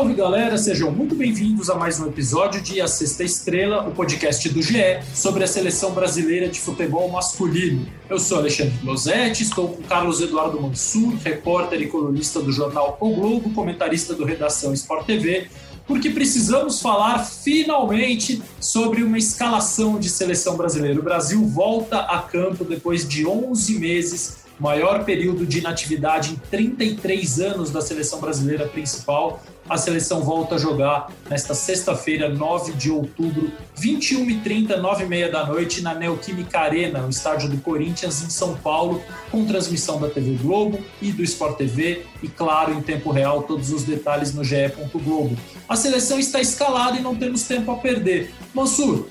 Salve galera, sejam muito bem-vindos a mais um episódio de A Sexta Estrela, o podcast do GE sobre a seleção brasileira de futebol masculino. Eu sou Alexandre Losetti, estou com Carlos Eduardo Mansur, repórter e colunista do jornal O Globo, comentarista do Redação Sport TV, porque precisamos falar finalmente sobre uma escalação de seleção brasileira. O Brasil volta a campo depois de 11 meses maior período de inatividade em 33 anos da seleção brasileira principal. A seleção volta a jogar nesta sexta-feira, 9 de outubro, 21h30, 9h30 da noite, na Neoquímica Arena, o estádio do Corinthians, em São Paulo, com transmissão da TV Globo e do Sport TV, e claro, em tempo real, todos os detalhes no GE. Globo. A seleção está escalada e não temos tempo a perder. Mansur,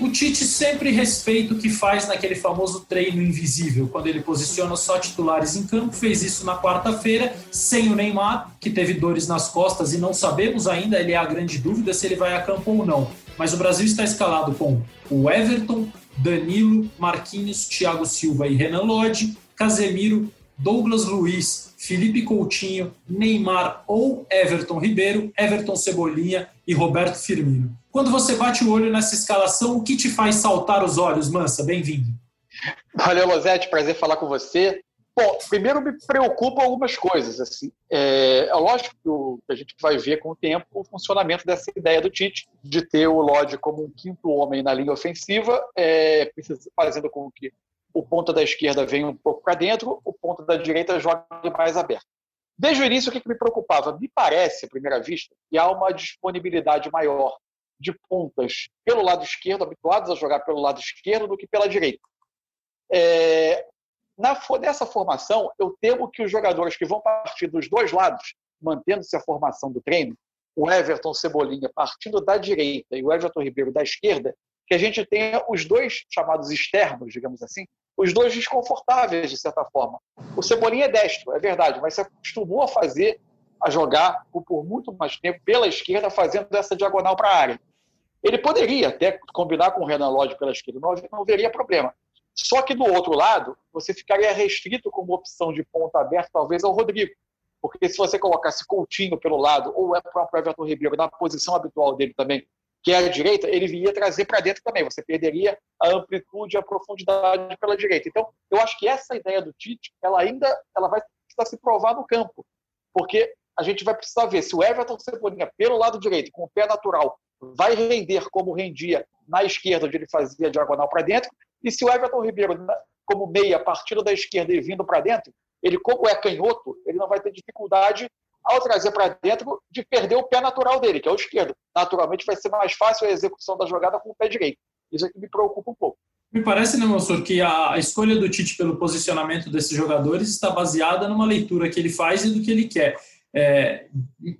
o Tite sempre respeita o que faz naquele famoso treino invisível, quando ele posiciona só titulares em campo. Fez isso na quarta-feira, sem o Neymar, que teve dores nas costas e não sabemos ainda, ele é a grande dúvida se ele vai a campo ou não. Mas o Brasil está escalado com o Everton, Danilo, Marquinhos, Thiago Silva e Renan Lodge, Casemiro, Douglas Luiz, Felipe Coutinho, Neymar ou Everton Ribeiro, Everton Cebolinha e Roberto Firmino. Quando você bate o olho nessa escalação, o que te faz saltar os olhos, Mansa? Bem-vindo. Valeu, Losete, prazer falar com você. Bom, primeiro me preocupam algumas coisas. Assim. É, é lógico que a gente vai ver com o tempo o funcionamento dessa ideia do Tite, de ter o Lodge como um quinto homem na linha ofensiva, é, fazendo com que o ponto da esquerda vem um pouco para dentro, o ponto da direita joga mais aberto. Desde o início, o que, me preocupava? Me parece, à primeira vista, que há uma disponibilidade maior de pontas pelo lado esquerdo, habituados a jogar pelo lado esquerdo, do que pela direita. É, na, nessa formação, eu temo que os jogadores que vão partir dos dois lados, mantendo-se a formação do treino, o Everton Cebolinha partindo da direita e o Everton Ribeiro da esquerda, que a gente tenha os dois chamados externos, digamos assim, os dois desconfortáveis, de certa forma. O Cebolinha é destro, é verdade, mas se acostumou a fazer, a jogar por muito mais tempo pela esquerda, fazendo essa diagonal para a área. Ele poderia até combinar com o Renan Lodge pela esquerda, não, não haveria problema. Só que do outro lado, você ficaria restrito como opção de ponta aberta, talvez, ao Rodrigo. Porque se você colocasse Coutinho pelo lado, ou o próprio Everton Ribeiro na posição habitual dele também, que é a direita, ele viria trazer para dentro também. Você perderia a amplitude e a profundidade pela direita. Então, eu acho que essa ideia do Tite, ela ainda ela vai precisar se provar no campo, porque a gente vai precisar ver se o Everton Cebolinha pelo lado direito, com o pé natural, vai render como rendia na esquerda, onde ele fazia diagonal para dentro, e se o Everton Ribeiro, como meia, partindo da esquerda e vindo para dentro, ele, como é canhoto, ele não vai ter dificuldade ao trazer para dentro, de perder o pé natural dele, que é o esquerdo. Naturalmente vai ser mais fácil a execução da jogada com o pé direito. Isso é que me preocupa um pouco. Me parece, né, Mansur, que a escolha do Tite pelo posicionamento desses jogadores está baseada numa leitura que ele faz e do que ele quer. É,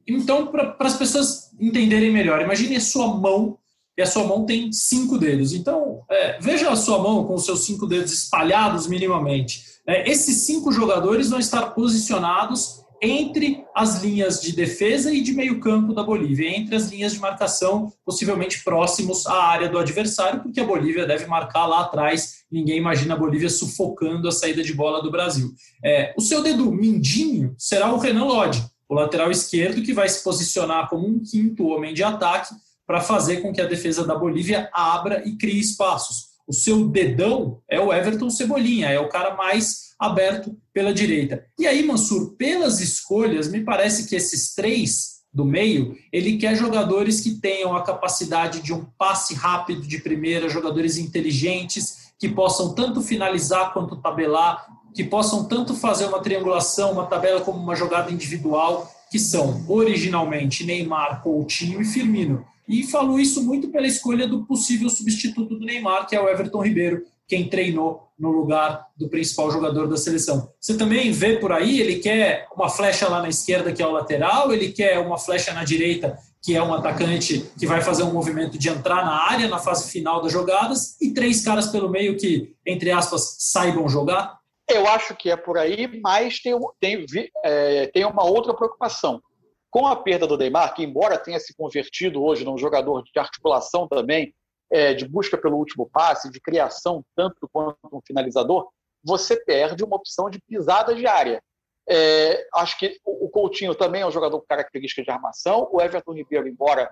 então, para as pessoas entenderem melhor, imagine a sua mão, e a sua mão tem cinco dedos. Então, é, veja a sua mão com os seus cinco dedos espalhados minimamente. É, esses cinco jogadores vão estar posicionados entre as linhas de defesa e de meio campo da Bolívia, entre as linhas de marcação possivelmente próximos à área do adversário, porque a Bolívia deve marcar lá atrás. Ninguém imagina a Bolívia sufocando a saída de bola do Brasil. É, o seu dedo mindinho será o Renan Lodge, o lateral esquerdo, que vai se posicionar como um quinto homem de ataque para fazer com que a defesa da Bolívia abra e crie espaços. O seu dedão é o Everton Cebolinha, é o cara mais aberto pela direita. E aí, Mansur, pelas escolhas, me parece que esses três do meio, ele quer jogadores que tenham a capacidade de um passe rápido de primeira, jogadores inteligentes, que possam tanto finalizar quanto tabelar, que possam tanto fazer uma triangulação, uma tabela como uma jogada individual, que são originalmente Neymar, Coutinho e Firmino. E falou isso muito pela escolha do possível substituto do Neymar, que é o Everton Ribeiro, quem treinou no lugar do principal jogador da seleção. Você também vê por aí, ele quer uma flecha lá na esquerda, que é o lateral, ele quer uma flecha na direita, que é um atacante que vai fazer um movimento de entrar na área na fase final das jogadas, e três caras pelo meio que, entre aspas, saibam jogar? Eu acho que é por aí, mas tem, tem, é, tem uma outra preocupação. Com a perda do Neymar, que embora tenha se convertido hoje num jogador de articulação também, é, de busca pelo último passe, de criação tanto quanto um finalizador, você perde uma opção de pisada diária. É, acho que o Coutinho também é um jogador com característica de armação. O Everton Ribeiro, embora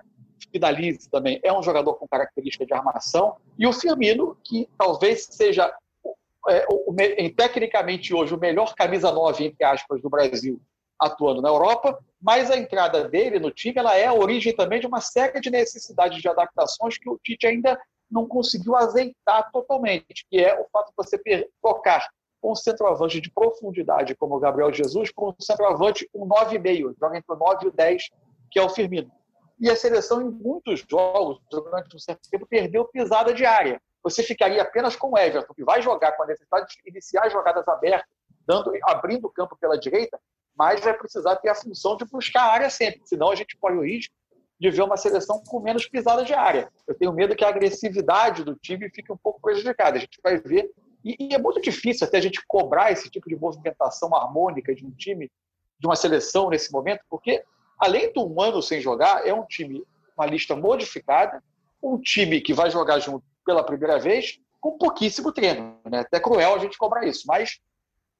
finalize também, é um jogador com característica de armação. E o Firmino, que talvez seja é, o, tecnicamente hoje o melhor camisa 9, entre aspas, do Brasil atuando na Europa, mas a entrada dele no time ela é a origem também de uma série de necessidades de adaptações que o Tite ainda não conseguiu azeitar totalmente, que é o fato de você tocar um centroavante de profundidade como o Gabriel Jesus com um centroavante um 9,5, joga entre o 9 e o 10, que é o Firmino. E a seleção, em muitos jogos, durante um certo tempo, perdeu pisada de área. Você ficaria apenas com o Everton, que vai jogar com a necessidade de iniciar jogadas abertas, dando, abrindo o campo pela direita, mas vai precisar ter a função de buscar a área sempre, senão a gente corre o risco de ver uma seleção com menos pisada de área. Eu tenho medo que a agressividade do time fique um pouco prejudicada. A gente vai ver. E, e, é muito difícil até a gente cobrar esse tipo de movimentação harmônica de um time, de uma seleção nesse momento, porque além do um ano sem jogar, é um time, uma lista modificada, um time que vai jogar junto pela primeira vez, com pouquíssimo treino. Né? Até cruel a gente cobrar isso, mas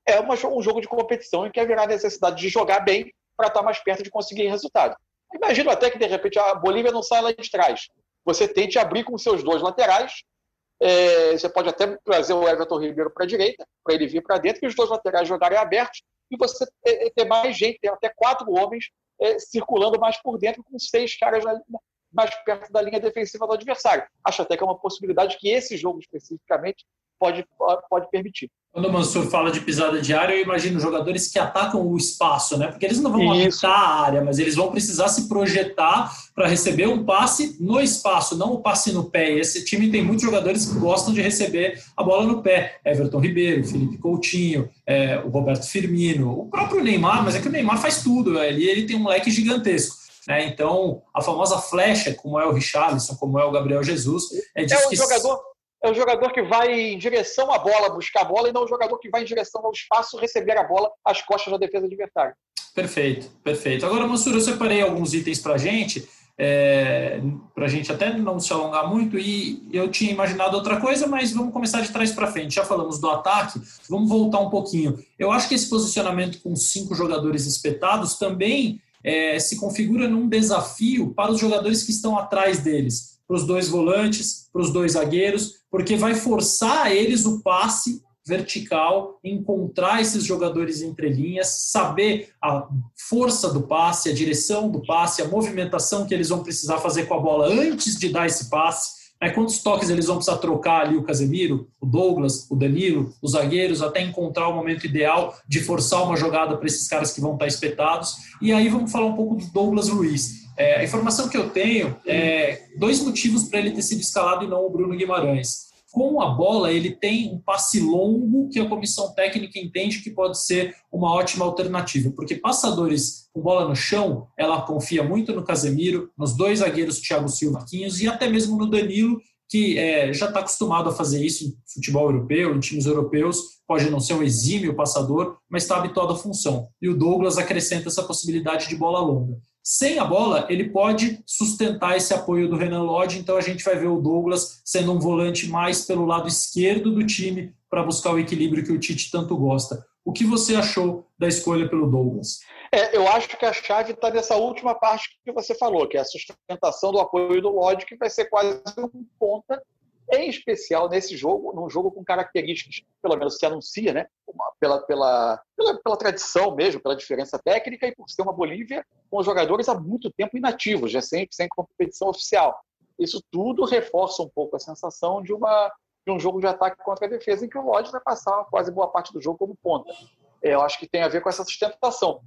é uma, um jogo de competição em que haverá necessidade de jogar bem para estar mais perto de conseguir resultado. Imagino até que, de repente, a Bolívia não saia lá de trás. Você tente abrir com seus dois laterais. É, você pode até trazer o Everton Ribeiro para a direita, para ele vir para dentro, e os dois laterais jogarem abertos, e você ter mais gente, ter até quatro homens é, circulando mais por dentro, com seis caras mais perto da linha defensiva do adversário. Acho até que é uma possibilidade que esse jogo especificamente pode, pode permitir. Quando o Mansur fala de pisada de área, eu imagino jogadores que atacam o espaço, né? Porque eles não vão Isso. a área, mas eles vão precisar se projetar para receber um passe no espaço, não o passe no pé. E esse time tem muitos jogadores que gostam de receber a bola no pé. Everton Ribeiro, Felipe Coutinho, é, o Roberto Firmino, o próprio Neymar, mas é que o Neymar faz tudo, ali ele tem um leque gigantesco. Né? Então, a famosa flecha, como é o Richarlison, como é o Gabriel Jesus, é disso é um que... jogador é o jogador que vai em direção à bola buscar a bola e não o jogador que vai em direção ao espaço receber a bola às costas da defesa adversária. Perfeito, perfeito. Agora, Mansur, eu separei alguns itens para a gente, é, para a gente até não se alongar muito, e eu tinha imaginado outra coisa, mas vamos começar de trás para frente. Já falamos do ataque, vamos voltar um pouquinho. Eu acho que esse posicionamento com cinco jogadores espetados também é, se configura num desafio para os jogadores que estão atrás deles para os dois volantes, para os dois zagueiros, porque vai forçar eles o passe vertical, encontrar esses jogadores entre linhas, saber a força do passe, a direção do passe, a movimentação que eles vão precisar fazer com a bola antes de dar esse passe. Né? Quantos toques eles vão precisar trocar ali o Casemiro, o Douglas, o Danilo, os zagueiros, até encontrar o momento ideal de forçar uma jogada para esses caras que vão estar espetados. E aí vamos falar um pouco do Douglas Luiz. É, a informação que eu tenho é dois motivos para ele ter sido escalado e não o Bruno Guimarães. Com a bola, ele tem um passe longo que a comissão técnica entende que pode ser uma ótima alternativa, porque passadores com bola no chão, ela confia muito no Casemiro, nos dois zagueiros Thiago Silva Marquinhos e até mesmo no Danilo, que é, já está acostumado a fazer isso em futebol europeu, em times europeus, pode não ser um exímio passador, mas está habituado à função. E o Douglas acrescenta essa possibilidade de bola longa. Sem a bola, ele pode sustentar esse apoio do Renan Lodge, então a gente vai ver o Douglas sendo um volante mais pelo lado esquerdo do time para buscar o equilíbrio que o Tite tanto gosta. O que você achou da escolha pelo Douglas? É, eu acho que a chave está nessa última parte que você falou, que é a sustentação do apoio do Lodge, que vai ser quase um ponta em especial nesse jogo, num jogo com características, pelo menos se anuncia, né? Pela, pela, pela, pela, tradição mesmo, pela diferença técnica e por ser uma Bolívia com jogadores há muito tempo inativos, já sem, sem competição oficial. Isso tudo reforça um pouco a sensação de, uma, de um jogo de ataque contra a defesa, em que o Lodge vai passar quase boa parte do jogo como ponta. É, eu acho que tem a ver com essa sustentação.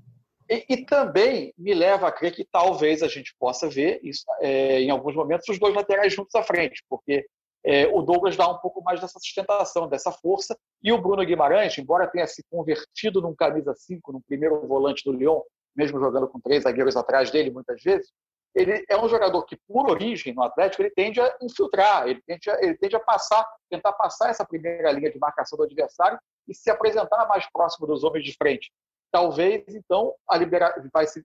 E, e, também me leva a crer que talvez a gente possa ver isso é, em alguns momentos os dois laterais juntos à frente, porque é, o Douglas dá um pouco mais dessa sustentação, dessa força, e o Bruno Guimarães, embora tenha se convertido num camisa 5, num primeiro volante do Lyon, mesmo jogando com três zagueiros atrás dele muitas vezes, ele é um jogador que, por origem, no Atlético, ele tende a infiltrar, ele tende a, ele tende a passar, tentar passar essa primeira linha de marcação do adversário e se apresentar mais próximo dos homens de frente. Talvez, então, a liberar, vai se,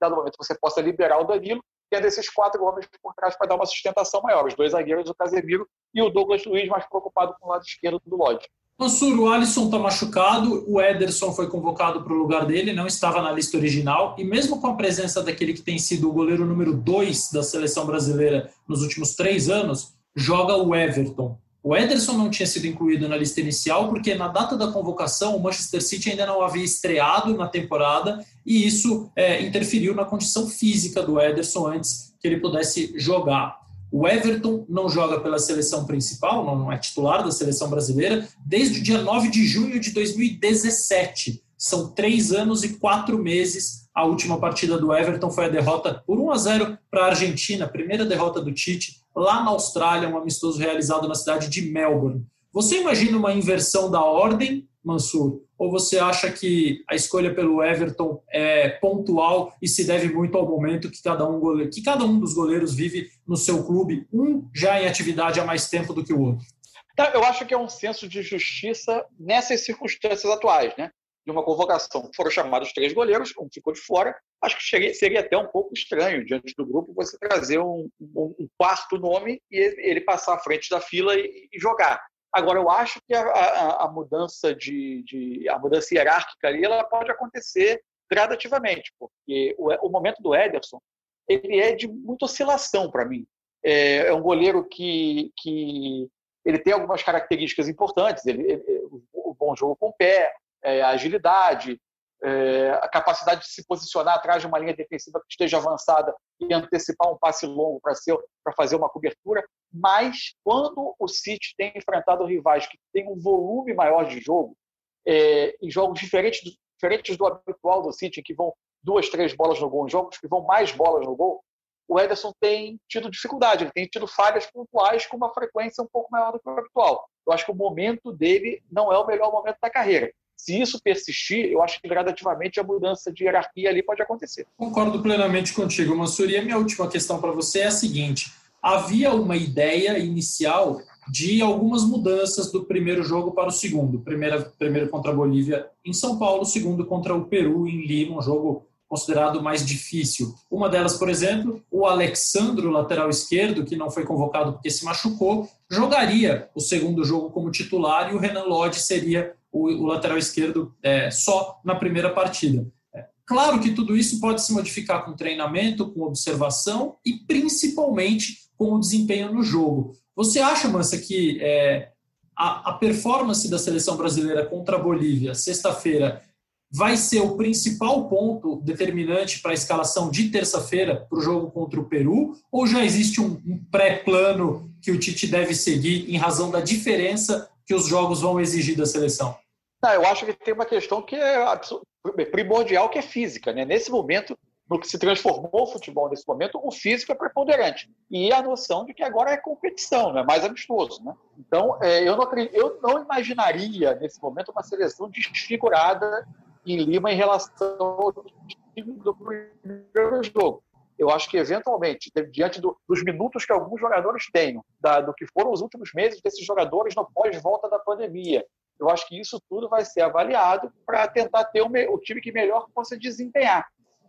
dado momento, você possa liberar o Danilo tendo esses quatro homens por trás para dar uma sustentação maior. Os dois zagueiros, o Casemiro e o Douglas Luiz, mais preocupado com o lado esquerdo do Lodge. Mansur, o Alisson está machucado, o Ederson foi convocado para o lugar dele, não estava na lista original, e mesmo com a presença daquele que tem sido o goleiro número dois da seleção brasileira nos últimos três anos, joga o Everton. O Ederson não tinha sido incluído na lista inicial porque na data da convocação o Manchester City ainda não havia estreado na temporada e isso é, interferiu na condição física do Ederson antes que ele pudesse jogar. O Everton não joga pela seleção principal, não é titular da seleção brasileira, desde o dia 9 de junho de 2017. São três anos e quatro meses. A última partida do Everton foi a derrota por 1 a 0 para a Argentina, primeira derrota do Tite, lá na Austrália, um amistoso realizado na cidade de Melbourne. Você imagina uma inversão da ordem, Mansur? Ou você acha que a escolha pelo Everton é pontual e se deve muito ao momento que cada um, goleiro, que cada um dos goleiros vive no seu clube, um já em atividade há mais tempo do que o outro? Eu acho que é um senso de justiça nessas circunstâncias atuais, né? De uma convocação, foram chamados três goleiros, um ficou de fora. Acho que seria até um pouco estranho, diante do grupo, você trazer um, um, quarto nome e ele passar à frente da fila e, e jogar. Agora, eu acho que a, a, a mudança de, de, a mudança hierárquica ali, ela pode acontecer gradativamente, porque o, o momento do Ederson ele é de muita oscilação para mim. É, é, um goleiro que, que ele tem algumas características importantes, ele, ele, o bom jogo com o pé, é, agilidade, é, a capacidade de se posicionar atrás de uma linha defensiva que esteja avançada e antecipar um passe longo para fazer uma cobertura. Mas quando o City tem enfrentado rivais que têm um volume maior de jogo, é, em jogos diferentes do, diferentes do habitual do City, que vão duas, três bolas no gol, em jogos que vão mais bolas no gol, o Ederson tem tido dificuldade, ele tem tido falhas pontuais com uma frequência um pouco maior do que o habitual. Eu acho que o momento dele não é o melhor momento da carreira. Se isso persistir, eu acho que gradativamente a mudança de hierarquia ali pode acontecer. Concordo plenamente contigo, Mansur. E a minha última questão para você é a seguinte: havia uma ideia inicial de algumas mudanças do primeiro jogo para o segundo. Primeiro, primeiro contra a Bolívia em São Paulo, segundo contra o Peru em Lima, um jogo considerado mais difícil. Uma delas, por exemplo, o Alexandro, lateral esquerdo, que não foi convocado porque se machucou, jogaria o segundo jogo como titular e o Renan Lodge seria o, o lateral esquerdo é, só na primeira partida. É, claro que tudo isso pode se modificar com treinamento, com observação e principalmente com o desempenho no jogo. Você acha, Mansa, que é, a, a performance da seleção brasileira contra a Bolívia, sexta-feira, vai ser o principal ponto determinante para a escalação de terça-feira para o jogo contra o Peru? Ou já existe um, um pré-plano que o Tite deve seguir em razão da diferença que os jogos vão exigir da seleção? Não, eu acho que tem uma questão que é primordial, que é física. Né? Nesse momento, no que se transformou o futebol nesse momento, o físico é preponderante. E a noção de que agora é competição, não é mais amistoso. Né? Então, é, eu, não, eu não imaginaria, nesse momento, uma seleção desfigurada em Lima em relação ao time do primeiro jogo. Eu acho que, eventualmente, diante do, dos minutos que alguns jogadores têm, da, do que foram os últimos meses desses jogadores no pós-volta da pandemia, eu acho que isso tudo vai ser avaliado para tentar ter o, o, time que melhor possa desempenhar.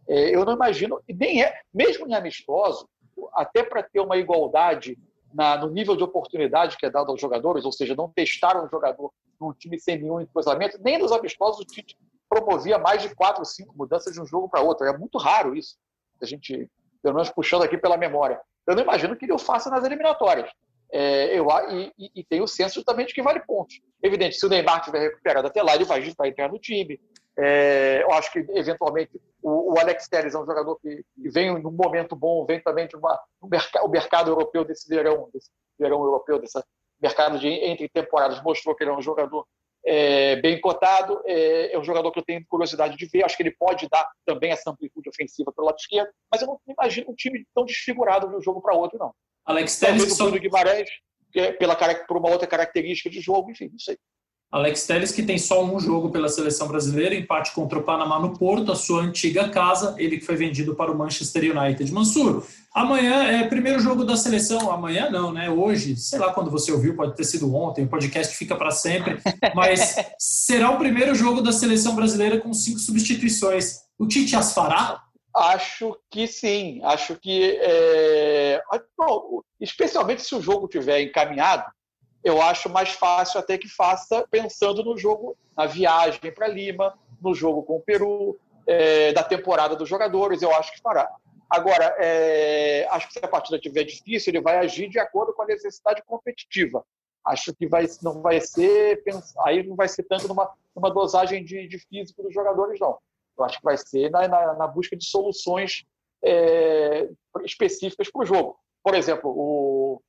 É, eu não imagino, e nem é, mesmo em amistoso, até para ter uma igualdade na, no nível de oportunidade que é dado aos jogadores, ou seja, não testar um jogador num time sem nenhum entrosamento, nem nos amistosos o Tite promovia mais de quatro, cinco mudanças de um jogo para outro. É muito raro isso, a gente, pelo menos puxando aqui pela memória. Eu não imagino que ele o faça nas eliminatórias. É, eu, e, e, tem o senso de que vale pontos. Evidente, se o Neymar tiver recuperado até lá, ele vai, vai entrar no time. É, eu acho que, eventualmente, o, o Alex Telles é um jogador que, que, vem num momento bom, vem também de uma, um o mercado europeu desse verão, desse verão europeu, desse mercado de entre temporadas, mostrou que ele é um jogador é, bem cotado, é, é, um jogador que eu tenho curiosidade de ver, acho que ele pode dar também essa amplitude ofensiva pelo lado esquerdo, mas eu não imagino um time tão desfigurado de um jogo para outro, não. Alex Telles... Talvez o Guimarães, é pela, por uma outra característica de jogo, enfim, não sei. Alex Telles, que tem só um jogo pela seleção brasileira, empate contra o Panamá no Porto, a sua antiga casa, ele que foi vendido para o Manchester United. Mansur, amanhã é primeiro jogo da seleção, amanhã não, né? Hoje, sei lá quando você ouviu, pode ter sido ontem, o podcast fica para sempre, mas será o primeiro jogo da seleção brasileira com cinco substituições. O Tite as fará? Acho que sim, acho que, é... Especialmente se o jogo tiver encaminhado, eu acho mais fácil até que faça pensando no jogo, na viagem para Lima, no jogo com o Peru, é, da temporada dos jogadores, eu acho que fará. Agora, é, acho que se a partida estiver difícil, ele vai agir de acordo com a necessidade competitiva. Acho que vai, não vai ser, aí não vai ser tanto numa, numa dosagem de, de físico dos jogadores, não. Eu acho que vai ser na, na, na busca de soluções é, específicas para o jogo. Por exemplo, o,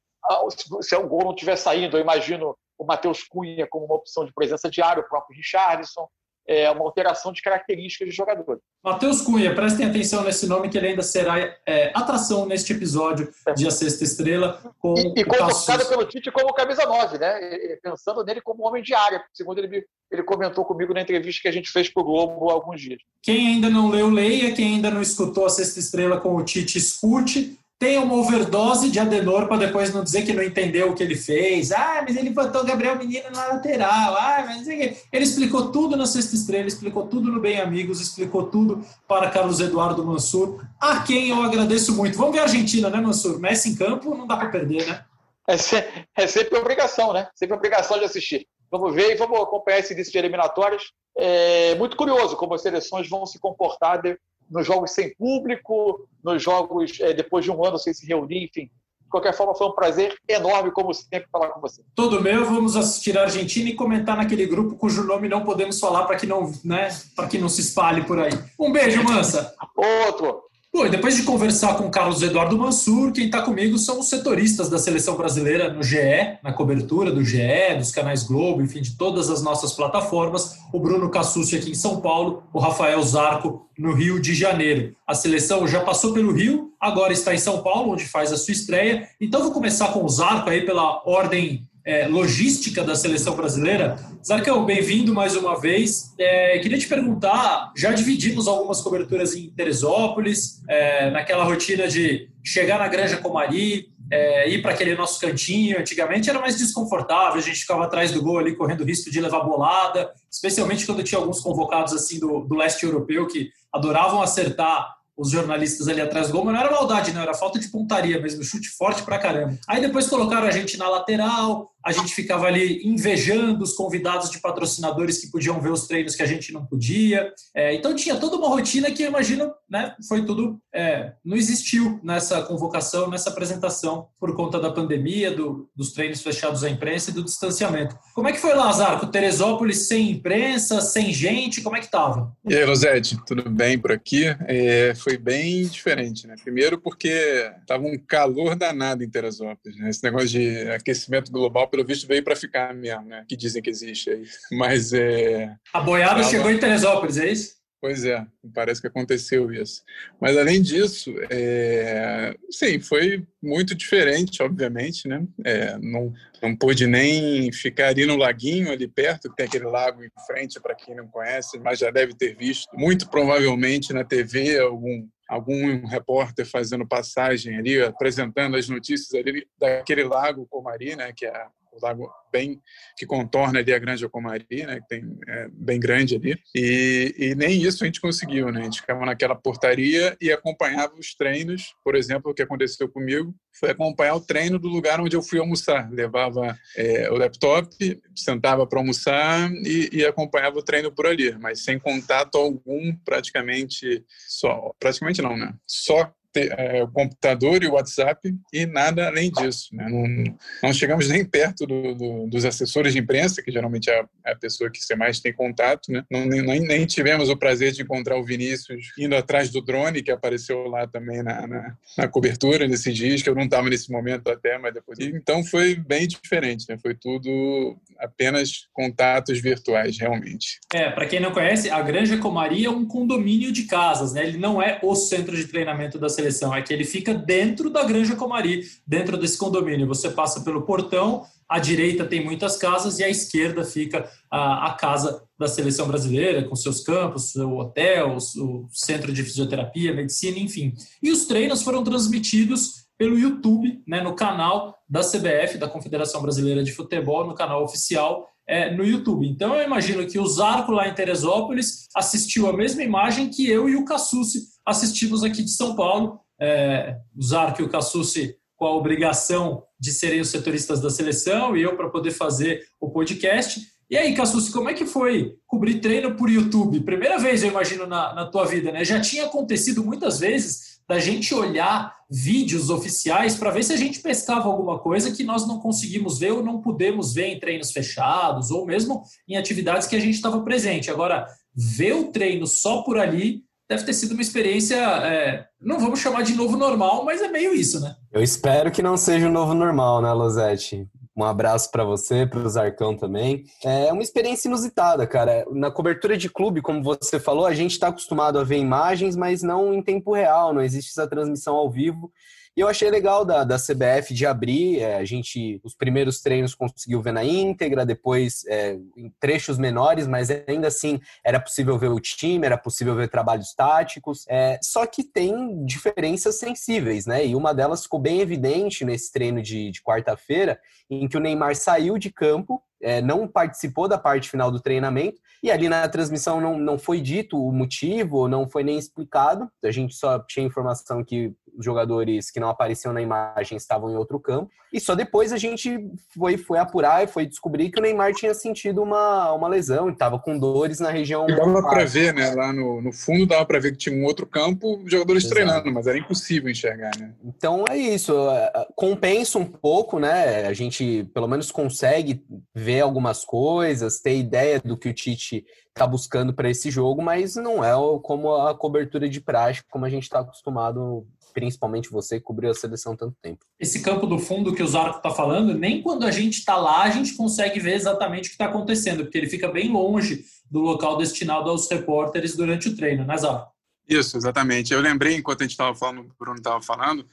se o gol não estiver saindo, eu imagino o Matheus Cunha como uma opção de presença diária, o próprio Richardson, é uma alteração de características de jogador. Matheus Cunha, prestem atenção nesse nome que ele ainda será é, atração neste episódio de A Sexta Estrela. Com e, e convocado pelo Tite como camisa 9, né? Pensando nele como homem de área, segundo ele, ele comentou comigo na entrevista que a gente fez para o Globo há alguns dias. Quem ainda não leu, leia. Quem ainda não escutou A Sexta Estrela com o Tite, escute tem uma overdose de Adenor para depois não dizer que não entendeu o que ele fez. Ah, mas ele botou Gabriel Menino na lateral. Ah, mas ele explicou tudo na Sexta Estrela, explicou tudo no Bem Amigos, explicou tudo para Carlos Eduardo Mansur, a quem eu agradeço muito. Vamos ver a Argentina, né, Mansur? Messi em campo não dá para perder, né? É, sempre, é sempre obrigação, né? Sempre obrigação de assistir. Vamos ver e vamos acompanhar esse início de eliminatórias. É muito curioso como as seleções vão se comportar nos jogos sem público, nos jogos é, depois de um ano sem se reunir, enfim. De qualquer forma, foi um prazer enorme, como sempre, falar com você. Todo meu, vamos assistir a Argentina e comentar naquele grupo cujo nome não podemos falar para que não, né, para que não se espalhe por aí. Um beijo, Mansa. Outro. Bom, depois de conversar com Carlos Eduardo Mansur, quem está comigo são os setoristas da seleção brasileira no GE, na cobertura do GE, dos canais Globo, enfim, de todas as nossas plataformas. O Bruno Cassucci aqui em São Paulo, o Rafael Zarco no Rio de Janeiro. A seleção já passou pelo Rio, agora está em São Paulo, onde faz a sua estreia. Então vou começar com o Zarco aí pela ordem é, logística da seleção brasileira. Zarcão, bem-vindo mais uma vez. É, queria te perguntar, já dividimos algumas coberturas em Teresópolis, é, naquela rotina de chegar na Granja Comari, é, ir para aquele nosso cantinho. Antigamente era mais desconfortável, a gente ficava atrás do gol ali correndo risco de levar bolada, especialmente quando tinha alguns convocados assim do, do leste europeu que adoravam acertar os jornalistas ali atrás do gol, mas não era maldade, não, era falta de pontaria mesmo, chute forte pra caramba. Aí depois colocaram a gente na lateral, a gente ficava ali invejando os convidados de patrocinadores que podiam ver os treinos que a gente não podia. É, então tinha toda uma rotina que imagino, né, foi tudo, é, não existiu nessa convocação, nessa apresentação, por conta da pandemia, do, dos treinos fechados à imprensa e do distanciamento. Como é que foi lá, Zarco? Teresópolis sem imprensa, sem gente, como é que tava? E aí, Rosete, tudo bem por aqui? É, foi bem diferente, né? Primeiro porque tava um calor danado em Teresópolis, né? Esse negócio de aquecimento global pelo visto, veio para ficar mesmo, né? Que dizem que existe aí. Mas é. A boiada tava... chegou em Teresópolis, é isso? Pois é, parece que aconteceu isso. Mas além disso, é... sim, foi muito diferente, obviamente, né? É, não, não pude nem ficar ali no laguinho ali perto, que tem aquele lago em frente para quem não conhece, mas já deve ter visto. Muito provavelmente na TV algum algum repórter fazendo passagem ali, apresentando as notícias ali daquele lago Comari, né, que é lago bem que contorna ali a Grande Ocomari, né, que tem é, bem grande ali. E, e, nem isso a gente conseguiu, né? A gente ficava naquela portaria e acompanhava os treinos. Por exemplo, o que aconteceu comigo foi acompanhar o treino do lugar onde eu fui almoçar. Levava é, o laptop, sentava para almoçar e, e, acompanhava o treino por ali, mas sem contato algum, praticamente só, praticamente não, né? Só é, o computador e o WhatsApp e nada além disso. Né? Não, não, chegamos nem perto do, do, dos assessores de imprensa, que geralmente é a, é a, pessoa que você mais tem contato. Né? Não, nem, nem, tivemos o prazer de encontrar o Vinícius indo atrás do drone, que apareceu lá também na, na, na cobertura nesses dias, que eu não estava nesse momento até, mas depois. Então foi bem diferente, né? foi tudo apenas contatos virtuais, realmente. É, para quem não conhece, a Granja Comaria é um condomínio de casas, né? ele não é o centro de treinamento da seleção, é que ele fica dentro da Granja Comari, dentro desse condomínio. Você passa pelo portão, à direita tem muitas casas e à esquerda fica a, a casa da seleção brasileira, com seus campos, o hotel, o centro de fisioterapia, medicina, enfim. E os treinos foram transmitidos pelo YouTube, né, no canal da CBF, da Confederação Brasileira de Futebol, no canal oficial é, no YouTube. Então eu imagino que o Zarco lá em Teresópolis assistiu a mesma imagem que eu e o Cassucci assistimos aqui de São Paulo. É, o Zarco e o Cassucci com a obrigação de serem os setoristas da seleção e eu para poder fazer o podcast. E aí, Cassus, como é que foi cobrir treino por YouTube? Primeira vez, eu imagino, na, na tua vida, né? Já tinha acontecido muitas vezes da gente olhar vídeos oficiais para ver se a gente pescava alguma coisa que nós não conseguimos ver ou não pudemos ver em treinos fechados ou mesmo em atividades que a gente estava presente. Agora, ver o treino só por ali deve ter sido uma experiência, é, não vamos chamar de novo normal, mas é meio isso, né? Eu espero que não seja o novo normal, né, Losete? Um abraço para você, para o Zarcão também. É uma experiência inusitada, cara. Na cobertura de clube, como você falou, a gente está acostumado a ver imagens, mas não em tempo real, não existe essa transmissão ao vivo. E eu achei legal da, da CBF de abrir, é, a gente, os primeiros treinos conseguiu ver na íntegra, depois é, em trechos menores, mas ainda assim era possível ver o time, era possível ver trabalhos táticos, é, só que tem diferenças sensíveis, né? E uma delas ficou bem evidente nesse treino de, de quarta-feira, em que o Neymar saiu de campo, é, não participou da parte final do treinamento, e ali na transmissão não, não foi dito o motivo, não foi nem explicado. A gente só tinha informação que os jogadores que não apareciam na imagem estavam em outro campo. E só depois a gente foi, foi apurar e foi descobrir que o Neymar tinha sentido uma, uma lesão, estava com dores na região. E dava para ver, né? Lá no, no fundo dava para ver que tinha um outro campo, jogadores Exato. treinando, mas era impossível enxergar, né? Então é isso. É, é, compensa um pouco, né? A gente pelo menos consegue ver algumas coisas, ter ideia do que o Tite está buscando para esse jogo, mas não é como a cobertura de praxe, como a gente está acostumado principalmente você que cobriu a seleção tanto tempo. Esse campo do fundo que o Zarco está falando, nem quando a gente está lá a gente consegue ver exatamente o que está acontecendo, porque ele fica bem longe do local destinado aos repórteres durante o treino, né, Zarco? Isso, exatamente. Eu lembrei, enquanto a gente estava falando, o Bruno estava falando,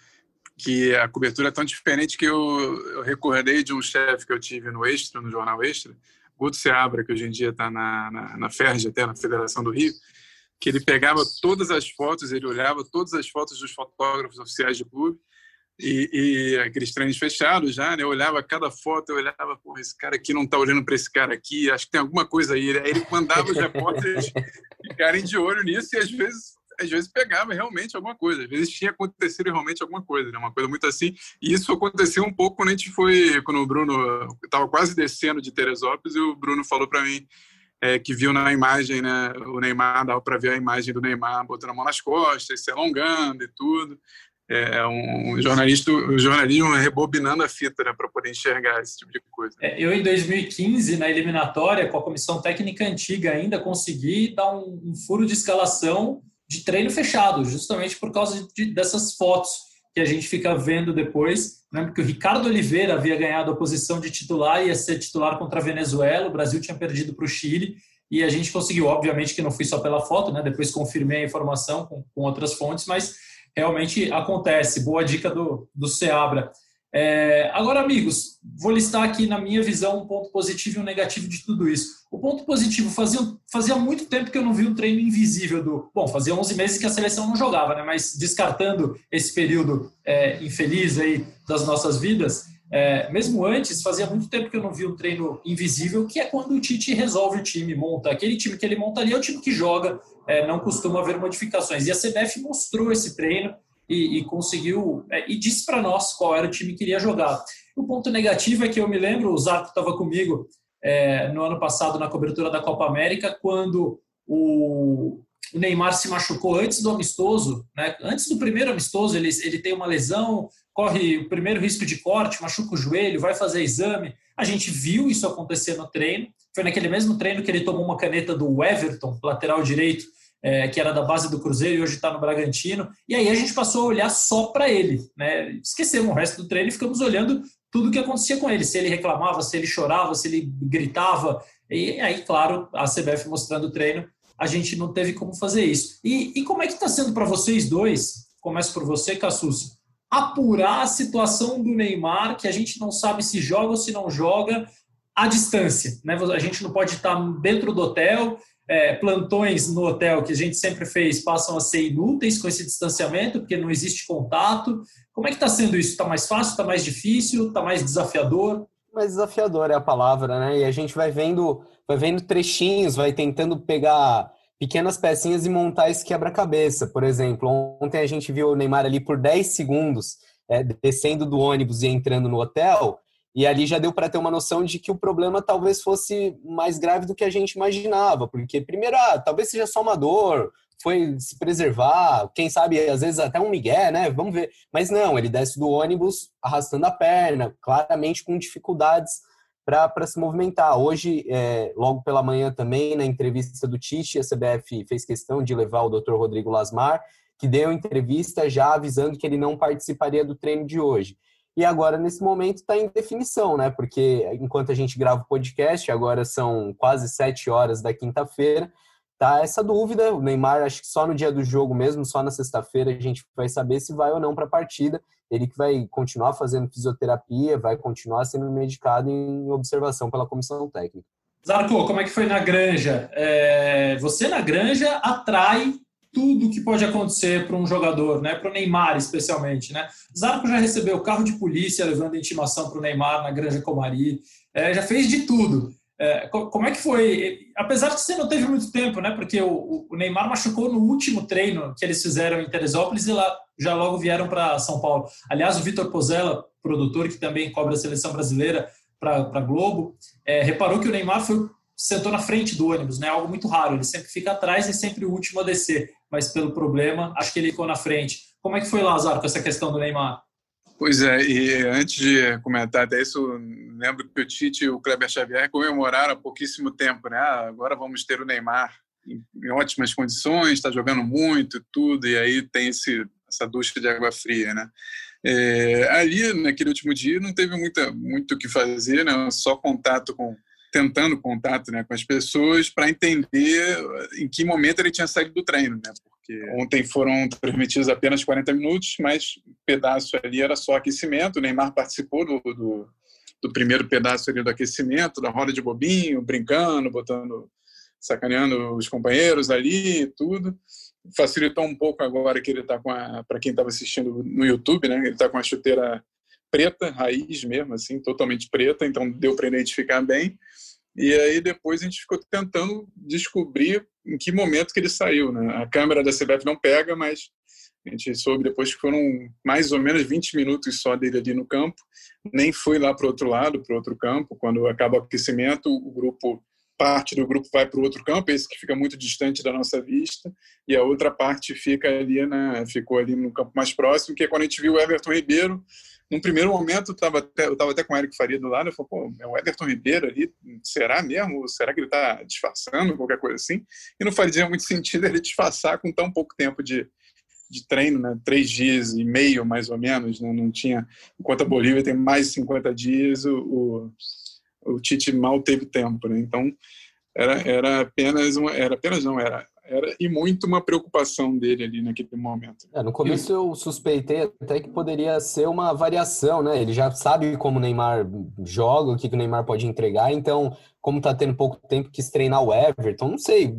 que a cobertura é tão diferente que eu, eu recordei de um chefe que eu tive no Extra, no Jornal Extra, Guto Seabra, que hoje em dia está na, na, na FERJ, até na Federação do Rio, que ele pegava todas as fotos, ele olhava todas as fotos dos fotógrafos oficiais de clube e, e aqueles treinos fechados já, né? Eu olhava cada foto, eu olhava, pô, esse cara aqui não está olhando para esse cara aqui, acho que tem alguma coisa aí. Aí ele mandava os repórteres ficarem de olho nisso e às vezes às vezes pegava realmente alguma coisa, às vezes tinha acontecido realmente alguma coisa, né? uma coisa muito assim. E isso aconteceu um pouco quando a gente foi, quando o Bruno estava quase descendo de Teresópolis e o Bruno falou para mim é, que viu na imagem, né, o Neymar, dava para ver a imagem do Neymar botando a mão nas costas, se alongando e tudo. É, é um jornalista, um jornalismo rebobinando a fita né, para poder enxergar esse tipo de coisa. É, eu, em 2015, na eliminatória, com a comissão técnica antiga ainda, consegui dar um, um furo de escalação de treino fechado, justamente por causa de, dessas fotos que a gente fica vendo depois. Lembro que o Ricardo Oliveira havia ganhado a posição de titular, ia ser titular contra a Venezuela, o Brasil tinha perdido para o Chile, e a gente conseguiu, obviamente que não fui só pela foto, né? depois confirmei a informação com, com outras fontes, mas realmente acontece. Boa dica do, do Seabra. É, agora, amigos, vou listar aqui na minha visão um ponto positivo e um negativo de tudo isso. O ponto positivo, fazia, fazia muito tempo que eu não vi um treino invisível do. Bom, fazia 11 meses que a seleção não jogava, né? mas descartando esse período é, infeliz aí das nossas vidas, é, mesmo antes, fazia muito tempo que eu não vi um treino invisível, que é quando o Tite resolve o time, monta. Aquele time que ele monta ali é o time que joga, é, não costuma haver modificações. E a CBF mostrou esse treino e, e conseguiu é, e disse para nós qual era o time que iria jogar. O ponto negativo é que eu me lembro, o Zarco estava comigo é, no ano passado na cobertura da Copa América, quando o, Neymar se machucou antes do amistoso, né? antes do primeiro amistoso, ele, ele tem uma lesão, corre o primeiro risco de corte, machuca o joelho, vai fazer exame. A gente viu isso acontecer no treino. Foi naquele mesmo treino que ele tomou uma caneta do Everton, lateral direito, é, que era da base do Cruzeiro e hoje está no Bragantino. E aí a gente passou a olhar só para ele, né? Esquecemos o resto do treino e ficamos olhando tudo o que acontecia com ele, se ele reclamava, se ele chorava, se ele gritava. E aí, claro, a CBF mostrando o treino, a gente não teve como fazer isso. E, e como é que está sendo para vocês dois? Começo por você, Cassus. Apurar a situação do Neymar, que a gente não sabe se joga ou se não joga, à distância. Né? A gente não pode estar dentro do hotel é, plantões no hotel que a gente sempre fez passam a ser inúteis com esse distanciamento, porque não existe contato. Como é que está sendo isso? Está mais fácil? Está mais difícil? Está mais desafiador? Mais desafiador é a palavra, né? E a gente vai vendo, vai vendo trechinhos, vai tentando pegar pequenas pecinhas e montar esse quebra-cabeça. Por exemplo, ontem a gente viu o Neymar ali por 10 segundos é, descendo do ônibus e entrando no hotel. E ali já deu para ter uma noção de que o problema talvez fosse mais grave do que a gente imaginava, porque primeiro, ah, talvez seja só uma dor, foi se preservar, quem sabe às vezes até um migué, né? Vamos ver. Mas não, ele desce do ônibus arrastando a perna, claramente com dificuldades para se movimentar. Hoje, é, logo pela manhã também, na entrevista do Tite, a CBF fez questão de levar o Dr. Rodrigo Lasmar, que deu entrevista já avisando que ele não participaria do treino de hoje. E agora, nesse momento, está em definição, né? Porque enquanto a gente grava o podcast, agora são quase sete horas da quinta-feira, tá essa dúvida. O Neymar, acho que só no dia do jogo mesmo, só na sexta-feira, a gente vai saber se vai ou não para a partida. Ele que vai continuar fazendo fisioterapia, vai continuar sendo medicado em observação pela comissão técnica. Zarco, como é que foi na granja? É, você na granja atrai tudo que pode acontecer para um jogador, né? Para o Neymar especialmente, né? Zarco já recebeu carro de polícia levando intimação para o Neymar na Granja Comari, é, já fez de tudo. É, como é que foi? Apesar de você não teve muito tempo, né? Porque o, o, Neymar machucou no último treino que eles fizeram em Teresópolis e lá já logo vieram para São Paulo. Aliás, o Vitor Pozella, produtor que também cobra a seleção brasileira para Globo, é, reparou que o Neymar foi sentou na frente do ônibus, né? Algo muito raro. Ele sempre fica atrás e sempre o último a descer mas pelo problema, acho que ele ficou na frente. Como é que foi, Lázaro, com essa questão do Neymar? Pois é, e antes de comentar até isso, lembro que o Tite e o Kleber Xavier comemoraram há pouquíssimo tempo, né? Ah, agora vamos ter o Neymar em ótimas condições, está jogando muito tudo, e aí tem esse, essa ducha de água fria, né? É, ali, naquele último dia, não teve muita, muito o que fazer, né? Só contato com, tentando contato né, com as pessoas para entender em que momento ele tinha saído do treino, né? Porque ontem foram transmitidos apenas 40 minutos, mas o pedaço ali era só aquecimento. O Neymar participou do, do, do primeiro pedaço ali do aquecimento, da roda de bobinho, brincando, botando, sacaneando os companheiros ali e tudo. Facilitou um pouco agora que ele está com a, para quem estava assistindo no YouTube, né? Ele está com a chuteira preta, raiz mesmo, assim, totalmente preta, então deu para identificar bem. E aí depois a gente ficou tentando descobrir em que momento que ele saiu. Né? A câmera da CBF não pega, mas a gente soube depois que foram mais ou menos 20 minutos só dele ali no campo. Nem foi lá para o outro lado, para o outro campo. Quando acaba o aquecimento, o grupo parte do grupo vai para o outro campo, esse que fica muito distante da nossa vista, e a outra parte fica ali, né, ficou ali no campo mais próximo, que é quando a gente viu o Everton Ribeiro num primeiro momento, eu estava até, com o Eric Faria do lado, eu falei, pô, é o Everton Ribeiro ali, será mesmo? Será que ele está disfarçando, qualquer coisa assim? E não fazia muito sentido ele disfarçar com tão pouco tempo de, de treino, né? Três dias e meio, mais ou menos, né? Não tinha... Enquanto a Bolívia tem mais de 50 dias, o, o, o Tite mal teve tempo, né? Então, era, era apenas uma... Era apenas não, era era e muito uma preocupação dele ali naquele momento. É, no começo eu suspeitei até que poderia ser uma variação, né? Ele já sabe como o Neymar joga, o que, o Neymar pode entregar, então, como tá tendo pouco tempo, quis treinar o Everton, não sei,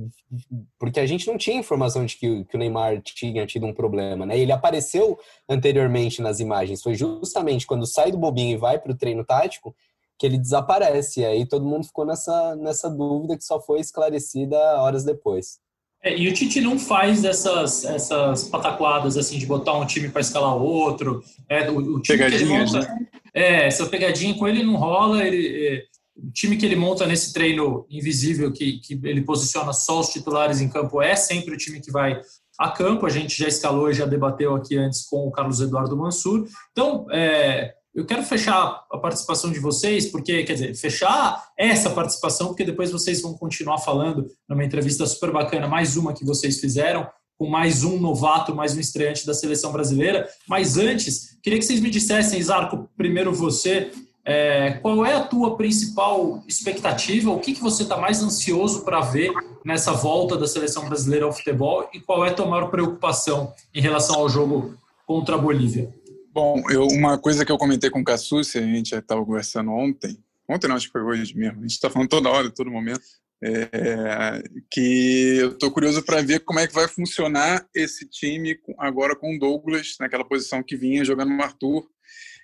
porque a gente não tinha informação de que, que o Neymar tinha tido um problema, né? Ele apareceu anteriormente nas imagens, foi justamente quando sai do bobinho e vai para o treino tático que ele desaparece. E aí todo mundo ficou nessa, nessa dúvida que só foi esclarecida horas depois. É, e o Tite não faz essas, essas pataquadas assim de botar um time para escalar outro. É, o, o time Pegadinhas, monta, né? É, essa pegadinha com ele não rola. Ele, é, o time que ele monta nesse treino invisível, que, que ele posiciona só os titulares em campo, é sempre o time que vai a campo. A gente já escalou e já debateu aqui antes com o Carlos Eduardo Mansur. Então, é, eu quero fechar a participação de vocês, porque, quer dizer, fechar essa participação, porque depois vocês vão continuar falando numa entrevista super bacana, mais uma que vocês fizeram, com mais um novato, mais um estreante da seleção brasileira. Mas antes, queria que vocês me dissessem, Zarco, primeiro você, é, qual é a tua principal expectativa? O que, que você está mais ansioso para ver nessa volta da seleção brasileira ao futebol? E qual é a tua maior preocupação em relação ao jogo contra a Bolívia? Bom, eu, uma coisa que eu comentei com o Cassucci, a gente estava conversando ontem, ontem não, acho que foi hoje mesmo, a gente está falando toda hora, todo momento, é, que eu estou curioso para ver como é que vai funcionar esse time agora com o Douglas, naquela posição que vinha jogando no Arthur,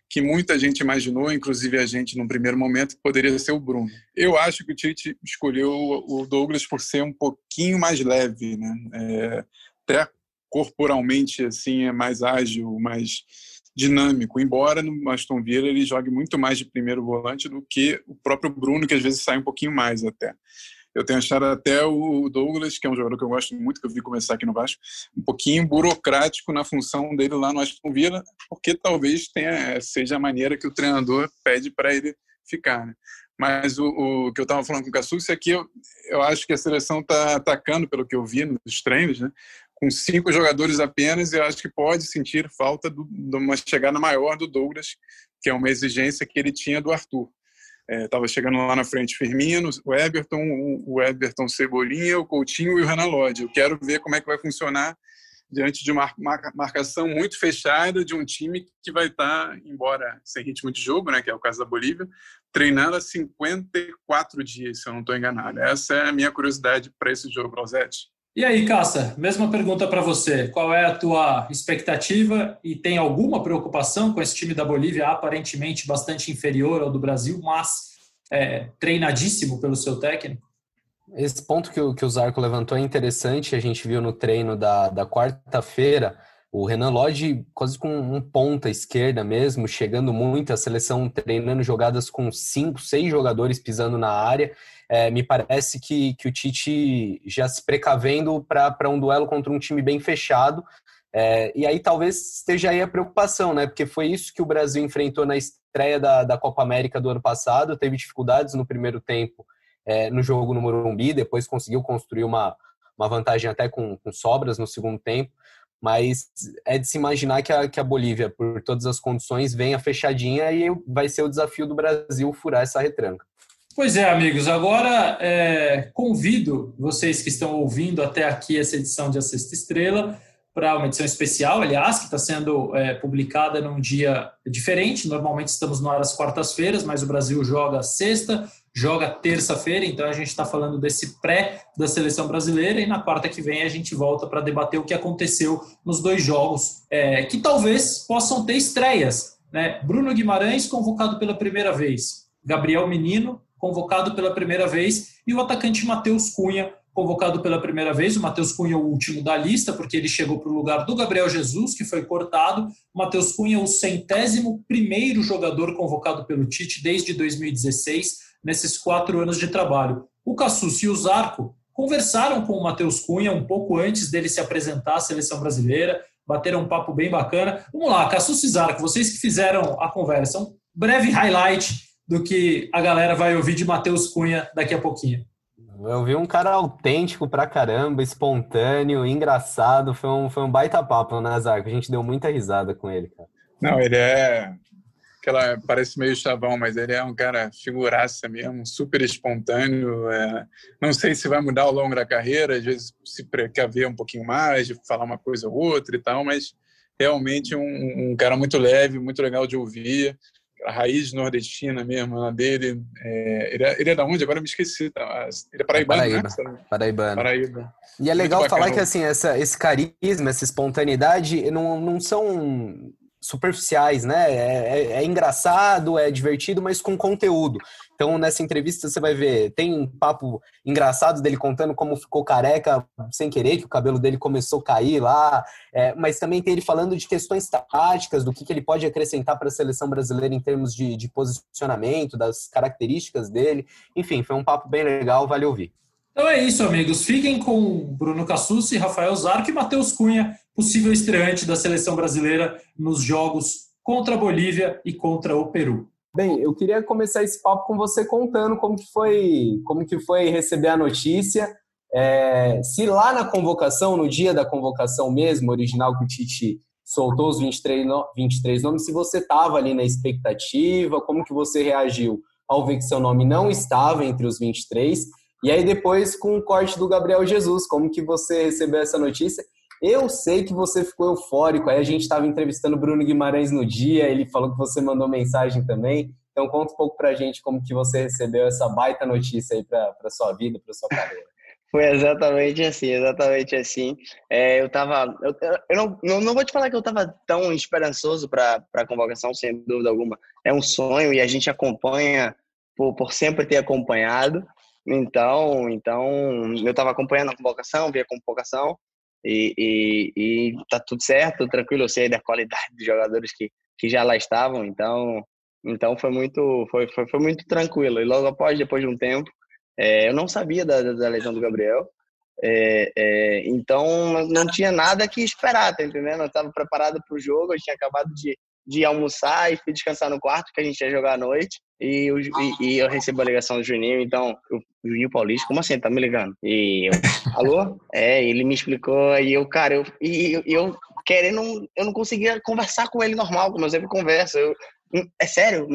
que muita gente imaginou, inclusive a gente num primeiro momento, que poderia ser o Bruno. Eu acho que o Tite escolheu o Douglas por ser um pouquinho mais leve, né? É, até corporalmente assim é mais ágil, mais dinâmico, embora no Aston Villa ele jogue muito mais de primeiro volante do que o próprio Bruno, que às vezes sai um pouquinho mais até. Eu tenho achado até o Douglas, que é um jogador que eu gosto muito, que eu vi começar aqui no Vasco, um pouquinho burocrático na função dele lá no Aston Villa, porque talvez tenha, seja a maneira que o treinador pede para ele ficar. Né? Mas o, o, que eu estava falando com o Cassucci é que eu, eu acho que a seleção está atacando, pelo que eu vi nos treinos, né? Com cinco jogadores apenas, eu acho que pode sentir falta do, de uma chegada maior do Douglas, que é uma exigência que ele tinha do Arthur. Estava é, chegando lá na frente Firmino, o Everton, o Everton Cebolinha, o Coutinho e o Renan Lodge. Eu quero ver como é que vai funcionar diante de uma marcação muito fechada de um time que vai estar, tá, embora sem ritmo de jogo, né, que é o caso da Bolívia, treinando há 54 dias, se eu não estou enganado. Essa é a minha curiosidade para esse jogo, Rosete. E aí, Caça, mesma pergunta para você. Qual é a tua expectativa e tem alguma preocupação com esse time da Bolívia, aparentemente bastante inferior ao do Brasil, mas é, treinadíssimo pelo seu técnico? Esse ponto que o, que o Zarco levantou é interessante. A gente viu no treino da, da quarta-feira o Renan Lodge quase com um ponta esquerda mesmo, chegando muito, a seleção treinando jogadas com cinco, seis jogadores pisando na área é, me parece que, que o Tite já se precavendo para um duelo contra um time bem fechado. É, e aí talvez esteja aí a preocupação, né? Porque foi isso que o Brasil enfrentou na estreia da, da Copa América do ano passado. Teve dificuldades no primeiro tempo é, no jogo no Morumbi, depois conseguiu construir uma, uma vantagem até com, com sobras no segundo tempo mas é de se imaginar que a, que a Bolívia, por todas as condições, venha fechadinha e vai ser o desafio do Brasil furar essa retranca. Pois é, amigos. Agora é, convido vocês que estão ouvindo até aqui essa edição de A Sexta Estrela para uma edição especial, aliás, que está sendo é, publicada num dia diferente. Normalmente estamos no ar às quartas-feiras, mas o Brasil joga sexta, joga terça-feira, então a gente está falando desse pré da seleção brasileira e na quarta que vem a gente volta para debater o que aconteceu nos dois jogos, é, que talvez possam ter estreias. Né? Bruno Guimarães convocado pela primeira vez, Gabriel Menino convocado pela primeira vez, e o atacante Matheus Cunha, convocado pela primeira vez. O Matheus Cunha, o último da lista, porque ele chegou para o lugar do Gabriel Jesus, que foi cortado. Matheus Cunha, o centésimo primeiro jogador convocado pelo Tite desde 2016, nesses quatro anos de trabalho. O Cassus e o Zarco conversaram com o Matheus Cunha um pouco antes dele se apresentar à seleção brasileira, bateram um papo bem bacana. Vamos lá, Cassus e Zarco, vocês que fizeram a conversa, um breve highlight do que a galera vai ouvir de Matheus Cunha daqui a pouquinho. Eu vi um cara autêntico pra caramba, espontâneo, engraçado. Foi um, foi um baita papo, né, Zarco? A gente deu muita risada com ele, cara. Não, ele é. Aquela, parece meio chavão, mas ele é um cara figuraça mesmo, super espontâneo. É, não sei se vai mudar ao longo da carreira, às vezes se precaver um pouquinho mais, de falar uma coisa ou outra e tal, mas realmente um, um cara muito leve, muito legal de ouvir a raiz nordestina mesmo na dele. É, ele, é, ele é da onde? Agora eu me esqueci. Tá? Ele é paraibano, Paraíba. né? Paraibano. Paraíba. E é legal falar que assim, essa, esse carisma, essa espontaneidade não, não são superficiais, né? É, é, é, engraçado, é divertido, mas com conteúdo. Então, nessa entrevista, você vai ver, tem um papo engraçado dele contando como ficou careca sem querer, que o cabelo dele começou a cair lá, é, mas também tem ele falando de questões táticas, do que, que ele pode acrescentar para a seleção brasileira em termos de, de posicionamento, das características dele. Enfim, foi um papo bem legal, vale ouvir. Então é isso, amigos. Fiquem com Bruno Cassucci, Rafael Zarco e Matheus Cunha, possível estreante da seleção brasileira nos jogos contra a Bolívia e contra o Peru. Bem, eu queria começar esse papo com você contando como que foi, como que foi receber a notícia. É, se lá na convocação, no dia da convocação mesmo, original que o Tite soltou os 23, 23 nomes, se você estava ali na expectativa, como que você reagiu ao ver que seu nome não estava entre os 23, e aí depois com o corte do Gabriel Jesus, como que você recebeu essa notícia? Eu sei que você ficou eufórico. Aí a gente estava entrevistando o Bruno Guimarães no dia, ele falou que você mandou mensagem também. Então conta um pouco pra gente como que você recebeu essa baita notícia aí para sua vida, para sua carreira. Foi exatamente assim, exatamente assim. É, eu tava. Eu, eu não, não, vou te falar que eu tava tão esperançoso para a convocação, sem dúvida alguma. É um sonho e a gente acompanha por, por sempre ter acompanhado. Então, então eu estava acompanhando a convocação, vi a convocação e, e, e tá tudo certo, tranquilo. Eu sei da qualidade dos jogadores que, que já lá estavam, então então foi muito foi, foi, foi muito tranquilo. E logo após, depois de um tempo, é, eu não sabia da, da lesão do Gabriel, é, é, então não tinha nada que esperar, tá entendendo? Eu estava preparado para o jogo, eu tinha acabado de, de almoçar e fui descansar no quarto, que a gente ia jogar à noite. E, eu, e, e eu recebo a ligação do Juninho, então, o Juninho Paulista, como assim? Tá me ligando? E eu, alô? É, ele me explicou, e eu, cara, eu, e eu, eu querendo, eu não conseguia conversar com ele normal, como eu sempre converso. Eu, é sério?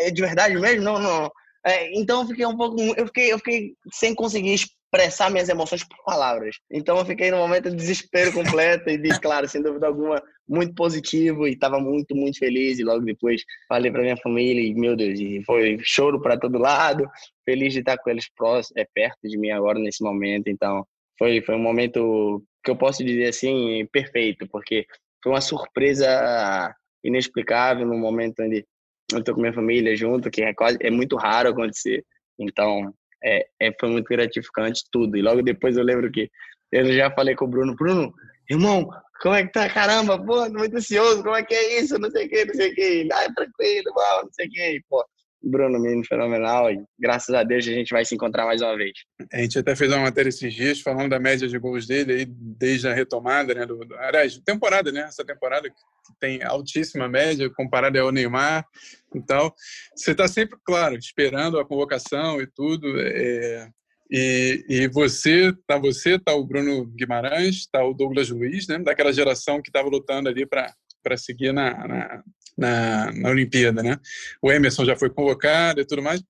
É de verdade mesmo? Não, não. É, então eu fiquei um pouco, eu fiquei, eu fiquei sem conseguir expressar minhas emoções por palavras. Então eu fiquei num momento de desespero completo e de, claro, sem dúvida alguma, muito positivo e estava muito, muito feliz. E logo depois falei para minha família e, meu Deus, e foi choro para todo lado. Feliz de estar com eles próximos, é, perto de mim agora nesse momento. Então foi, foi um momento que eu posso dizer assim, perfeito, porque foi uma surpresa inexplicável no momento onde eu estou com minha família junto, que é, quase, é muito raro acontecer. Então, é, é, foi muito gratificante tudo. E logo depois eu lembro que eu já falei com o Bruno, Bruno, irmão, como é que tá? Caramba, pô, muito ansioso, como é que é isso? Não sei o que, não sei o que. Ah, tranquilo, não sei o que. Pô, Bruno, menino fenomenal, e graças a Deus a gente vai se encontrar mais uma vez. A gente até fez uma matéria esses dias falando da média de gols dele aí, desde a retomada, né? Do, aliás, temporada, né? Essa temporada que tem altíssima média comparada ao Neymar. Então, você está sempre, claro, esperando a convocação e tudo. É, e, e, você, tá você, tá o Bruno Guimarães, tá o Douglas Luiz, né? Daquela geração que estava lutando ali para para seguir na, na, na, na Olimpíada, né? O Emerson já foi convocado e tudo mais.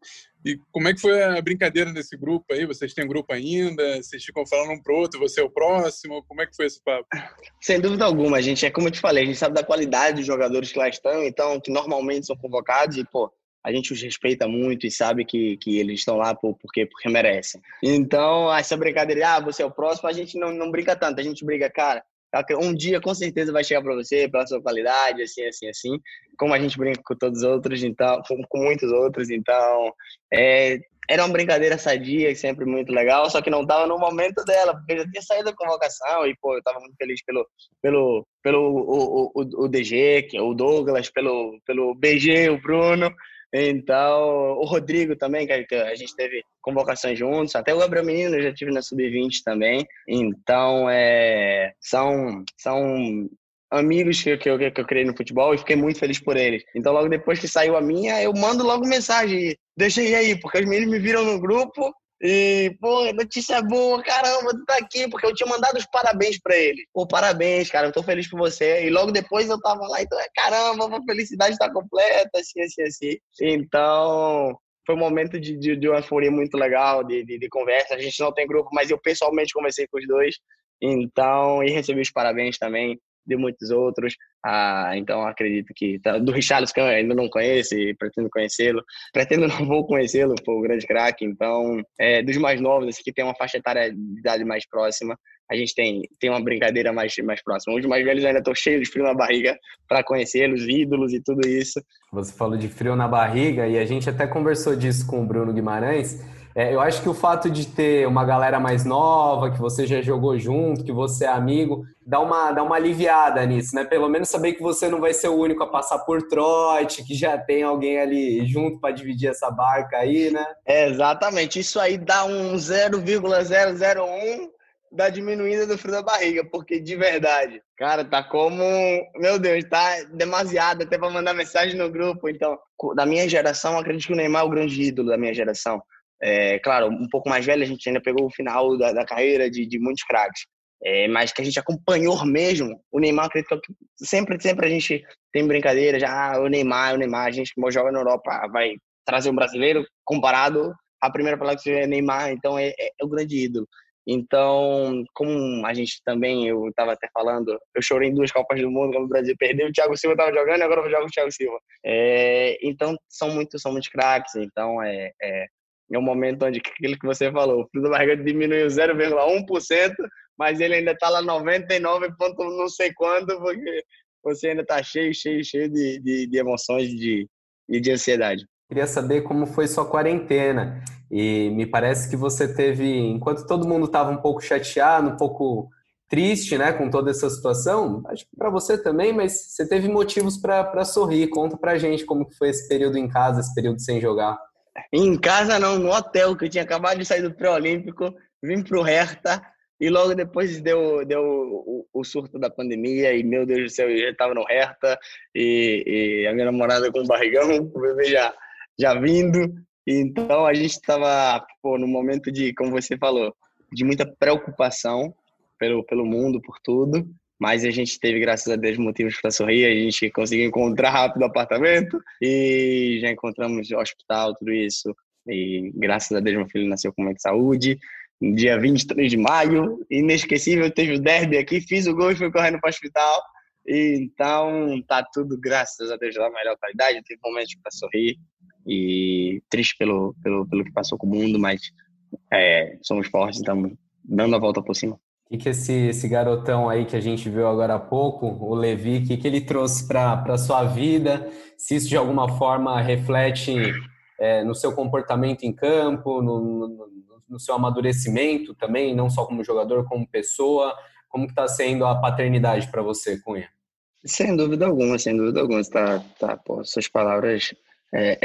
E como é que foi a brincadeira nesse grupo aí? Vocês têm grupo ainda? Vocês ficam falando um pro outro, você é o próximo? Como é que foi esse papo? Sem dúvida alguma, gente é como eu te falei, a gente sabe da qualidade dos jogadores que lá estão, então que normalmente são convocados e pô, a gente os respeita muito e sabe que, que eles estão lá por, porque, porque merecem. Então, essa brincadeira, ah, você é o próximo, a gente não, não brinca tanto, a gente briga, cara, um dia com certeza vai chegar para você, pela sua qualidade, assim, assim, assim. Como a gente brinca com todos os outros, então, com, com muitos outros, então, é, era uma brincadeira sadia e sempre muito legal, só que não estava no momento dela, porque já tinha saído da convocação e, pô, eu estava muito feliz pelo, pelo, pelo o, o, o DG, o Douglas, pelo, pelo BG, o Bruno, então, o Rodrigo também, que a gente teve convocações juntos, até o Gabriel Menino eu já tive na Sub-20 também. Então, é, são, são amigos que, que, eu, que eu criei no futebol e fiquei muito feliz por eles. Então, logo depois que saiu a minha, eu mando logo mensagem, deixa aí, porque os meninos me viram no grupo e, pô, notícia boa, caramba, tu tá aqui, porque eu tinha mandado os parabéns pra ele. Pô, parabéns, cara, eu tô feliz por você. E logo depois eu tava lá, então, caramba, a felicidade tá completa, assim, assim, assim. Então, foi um momento de, de, de uma euforia muito legal, de, de, de, conversa. A gente não tem grupo, mas eu pessoalmente conversei com os dois. Então, e recebi os parabéns também de muitos outros. Ah, então acredito que tá, do Richarlison que eu ainda não conheço e pretendo conhecê-lo. Pretendo não vou conhecê-lo, foi um grande craque. Então, é, dos mais novos, esse que tem uma faixa etária de idade mais próxima, a gente tem, tem uma brincadeira mais, mais próxima. Os mais velhos ainda estão cheios de frio na barriga para conhecê-los, ídolos e tudo isso. Você falou de frio na barriga e a gente até conversou disso com o Bruno Guimarães. É, eu acho que o fato de ter uma galera mais nova, que você já jogou junto, que você é amigo, dá uma, dá uma aliviada nisso, né? Pelo menos saber que você não vai ser o único a passar por trote, que já tem alguém ali junto para dividir essa barca aí, né? É, exatamente. Isso aí dá um 0,001 da diminuída do frio da barriga, porque de verdade, cara, tá como, meu Deus, tá demasiado até para mandar mensagem no grupo. Então, da minha geração, acredito que o Neymar é o grande ídolo da minha geração. É, claro, um pouco mais velho, a gente ainda pegou o final da, da carreira de, de muitos craques. É, mas que a gente acompanhou mesmo, o Neymar, acredito que sempre, sempre a gente tem brincadeira, já ah, o Neymar, o Neymar, a gente que joga na Europa vai trazer um brasileiro comparado, a primeira palavra que é Neymar, então é, é, é o grande ídolo. Então, como a gente também, eu estava até falando, eu chorei em duas Copas do Mundo quando o Brasil perdeu, o Thiago Silva estava jogando e agora eu jogo o Thiago Silva. É, então, são muito, são muitos craques, então é, é, é um momento onde aquilo que você falou, o frio da barriga diminuiu 0,1%, mas ele ainda está lá 99 ponto não sei quanto, porque você ainda está cheio, cheio, cheio de, de, de emoções e de, de, de ansiedade. Queria saber como foi sua quarentena. E me parece que você teve, enquanto todo mundo estava um pouco chateado, um pouco triste, né, com toda essa situação. Acho que para você também, mas você teve motivos para sorrir. Conta pra gente como foi esse período em casa, esse período sem jogar. Em casa não, no hotel, que eu tinha acabado de sair do pré-olímpico, vim pro Hertha e logo depois deu, deu o, o, surto da pandemia e, meu Deus do céu, eu já estava no Hertha e, e, a minha namorada com o barrigão, o bebê já, já vindo. Então a gente estava no momento de, como você falou, de muita preocupação pelo, pelo mundo, por tudo. Mas a gente teve, graças a Deus, motivos para sorrir. A gente conseguiu encontrar rápido o apartamento e já encontramos hospital, tudo isso. E graças a Deus, meu filho nasceu com muita saúde. No dia 23 de maio, inesquecível, teve o derby aqui, fiz o gol e fui correndo para o hospital. E, então, tá tudo, graças a Deus, da melhor qualidade. Teve momentos para sorrir e triste pelo, pelo, pelo que passou com o mundo, mas é, somos fortes, estamos dando a volta por cima. O que, que esse, esse garotão aí que a gente viu agora há pouco, o Levi, o que, que ele trouxe para a sua vida? Se isso de alguma forma reflete é, no seu comportamento em campo, no, no, no, seu amadurecimento também, não só como jogador, como pessoa? Como está sendo a paternidade para você ele? Sem dúvida alguma, sem dúvida alguma. Tá, tá, pô, suas palavras é,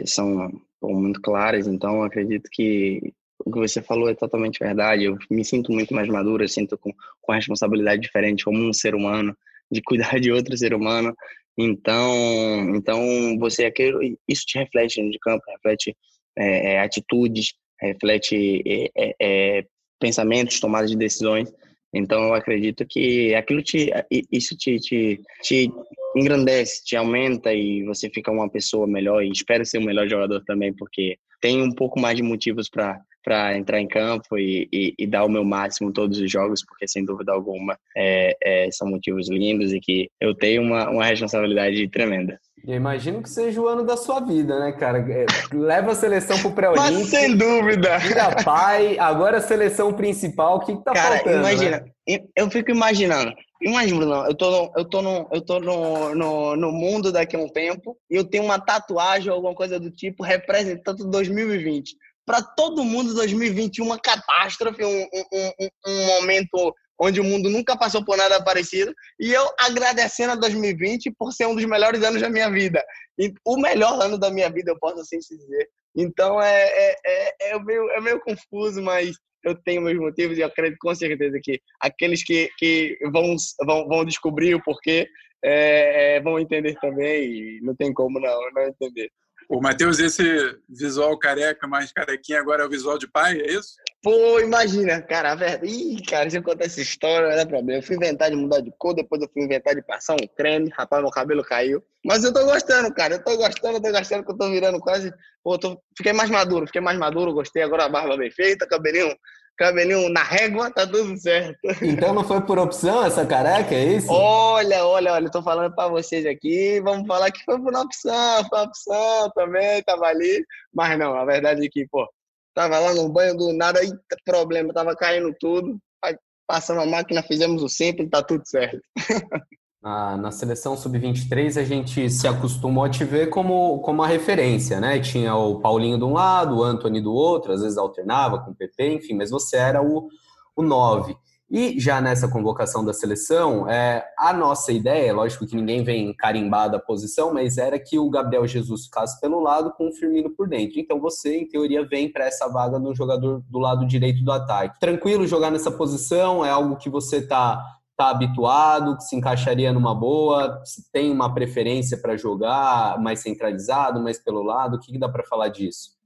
é, são muito claras, então acredito que o que você falou é totalmente verdade. Eu me sinto muito mais maduro, eu sinto com, com responsabilidade diferente como um ser humano, de cuidar de outro ser humano. Então, então você aquilo, isso te reflete de campo, reflete é, é, atitudes, reflete é, é, é, pensamentos, tomadas de decisões. Então, eu acredito que aquilo te, isso te, te, te engrandece, te aumenta e você fica uma pessoa melhor e espera ser o melhor jogador também, porque tem um pouco mais de motivos para entrar em campo e, e, e, dar o meu máximo todos os jogos, porque sem dúvida alguma é, é, são motivos lindos e que eu tenho uma, uma responsabilidade tremenda. Eu imagino que seja o ano da sua vida, né, cara? É, leva a seleção pro pré-olímpico. sem dúvida! Vira pai, agora a seleção principal, o que, que tá cara, faltando? Imagina, né? eu fico imaginando. Imagina, Bruno, eu tô, no, eu tô, no, eu tô no, no, no mundo daqui a um tempo e eu tenho uma tatuagem ou alguma coisa do tipo representando 2020 para todo mundo 2021 uma catástrofe, um, um, um, momento onde o mundo nunca passou por nada parecido. E eu agradecendo a 2020 por ser um dos melhores anos da minha vida. E o melhor ano da minha vida, eu posso assim dizer. Então é, é, é, é, meio, é meio confuso, mas eu tenho meus motivos e eu acredito com certeza que aqueles que, que vão, vão, vão descobrir o porquê é, é, vão entender também e não tem como não, não entender. O Matheus, esse visual careca, mais carequinha, agora é o visual de pai, é isso? Pô, imagina, cara, a verdade. Ih, cara, se eu contar essa história, não é problema. Eu fui inventar de mudar de cor, depois eu fui inventar de passar um creme, rapaz, meu cabelo caiu. Mas eu tô gostando, cara, eu tô gostando, eu tô gostando que eu tô virando quase. Pô, tô... fiquei mais maduro, fiquei mais maduro, gostei. Agora a barba bem feita, cabelinho cabelinho na régua, tá tudo certo. Então não foi por opção essa careca, é isso? Olha, olha, olha, tô falando para vocês aqui, vamos falar que foi por opção, foi opção também, tava ali, mas não, a verdade é que, pô, tava lá no banho do nada, aí problema, tava caindo tudo, aí passamos a máquina, fizemos o simples, tá tudo certo. na, na seleção sub-23 a gente se acostumou a te ver como, como a referência, né? Tinha o Paulinho de um lado, o Anthony do outro, às vezes alternava com o PP, enfim, mas você era o, o 9. E já nessa convocação da seleção, é, a nossa ideia, lógico que ninguém vem carimbado a posição, mas era que o Gabriel Jesus ficasse pelo lado com o Firmino por dentro. Então você, em teoria, vem para essa vaga do jogador do lado direito do ataque. Tranquilo jogar nessa posição? É algo que você está está habituado, que se encaixaria numa boa? Se tem uma preferência para jogar mais centralizado, mais pelo lado? O que, que dá para falar disso?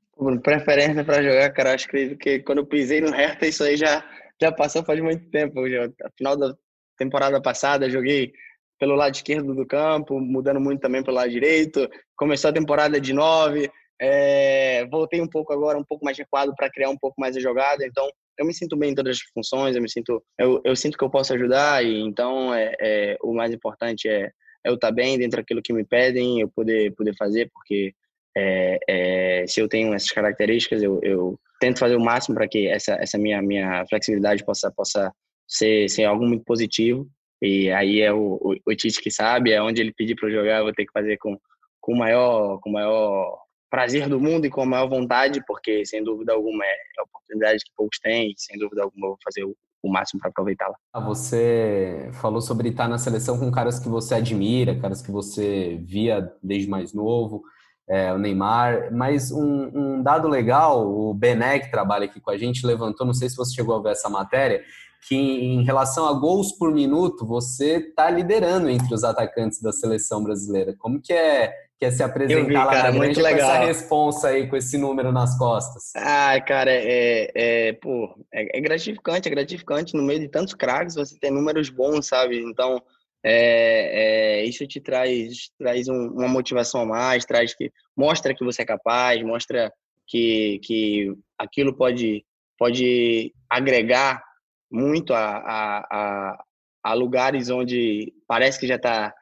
Preferência para jogar, cara, acho que quando eu pisei no Hertha, isso aí já, já passou faz muito tempo. Já, final da temporada passada, joguei pelo lado esquerdo do campo, mudando muito também pelo lado direito. Começou a temporada de nove, é, voltei um pouco agora, um pouco mais recuado para criar um pouco mais a jogada. Então, eu me sinto bem em todas as funções, eu me sinto, eu, eu sinto que eu posso ajudar e então é, é o mais importante é, é eu estar bem dentro daquilo que me pedem, eu poder poder fazer, porque é, é, se eu tenho essas características, eu, eu tento fazer o máximo para que essa, essa minha minha flexibilidade possa possa ser, ser algo muito positivo. E aí é o, o, o Tite que sabe, é onde ele pedir para eu jogar, eu vou ter que fazer com com maior com maior prazer do mundo e com a maior vontade, porque sem dúvida alguma é, a oportunidade que poucos têm, sem dúvida alguma eu vou fazer o, o máximo para aproveitá-la. Ah, você falou sobre estar na seleção com caras que você admira, caras que você via desde mais novo, é, o Neymar, mas um, um dado legal, o Bené, que trabalha aqui com a gente, levantou, não sei se você chegou a ver essa matéria, que em relação a gols por minuto, você está liderando entre os atacantes da seleção brasileira. Como que é, que é se apresentar vi, lá cara, na grande com essa responsa aí, com esse número nas costas? Ah, cara, é, é, pô, é, é gratificante, é gratificante. No meio de tantos craques, você tem números bons, sabe? Então, é, é, isso te traz, traz um, uma motivação a mais, traz que mostra que você é capaz, mostra que, que aquilo pode, pode agregar muito a, a, a, a lugares onde parece que já está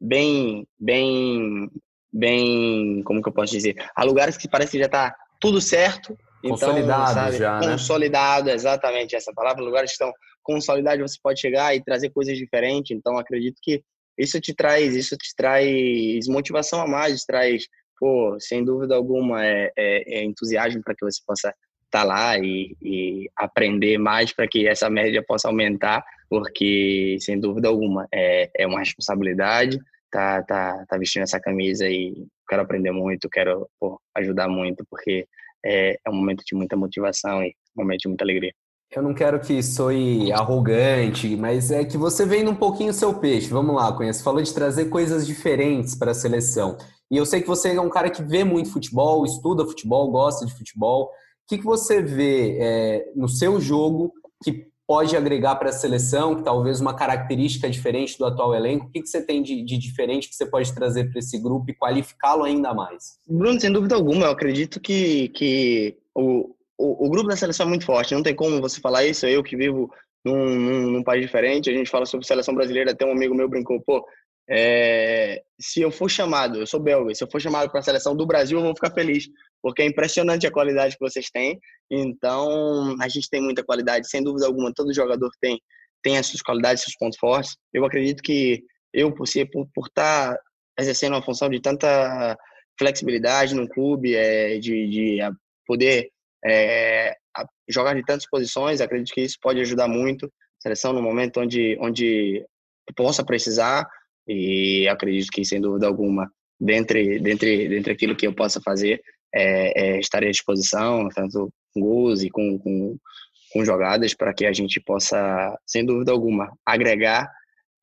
bem, bem, bem, como que eu posso dizer? Há lugares que parece que já está tudo certo. Então, consolidado sabe, já, né? Consolidado, exatamente essa palavra. Lugares que estão consolidados, você pode chegar e trazer coisas diferentes. Então, acredito que isso te traz, isso te traz motivação a mais, traz, pô, sem dúvida alguma, é, é, é entusiasmo para que você possa estar tá lá e, e, aprender mais para que essa média possa aumentar, porque sem dúvida alguma é, é uma responsabilidade. Tá, tá, tá vestindo essa camisa e quero aprender muito, quero pô, ajudar muito, porque é, é um momento de muita motivação e um momento de muita alegria. Eu não quero que soe arrogante, mas é que você vem um pouquinho o seu peixe. Vamos lá, Cunha. Você falou de trazer coisas diferentes para a seleção. E eu sei que você é um cara que vê muito futebol, estuda futebol, gosta de futebol que, que você vê é, no seu jogo que pode agregar para a seleção, que talvez uma característica diferente do atual elenco? O que, que você tem de, de diferente que você pode trazer para esse grupo e qualificá-lo ainda mais? Bruno, sem dúvida alguma, eu acredito que, que o, o, o, grupo da seleção é muito forte. Não tem como você falar isso. Eu que vivo num, num, num país diferente, a gente fala sobre seleção brasileira. Até um amigo meu brincou, pô, é, se eu for chamado, eu sou belga, se eu for chamado para a seleção do Brasil, eu vou ficar feliz, porque é impressionante a qualidade que vocês têm. Então, a gente tem muita qualidade, sem dúvida alguma, todo jogador tem tem as suas qualidades, seus pontos fortes. Eu acredito que eu, por ser por, por estar tá exercendo uma função de tanta flexibilidade no clube, é, de, de poder é, jogar de tantas posições, acredito que isso pode ajudar muito a seleção no momento onde onde possa precisar e acredito que, sem dúvida alguma, dentre, dentre, dentre aquilo que eu possa fazer, é, é estarei à disposição, tanto com gols e com, com, com jogadas, para que a gente possa, sem dúvida alguma, agregar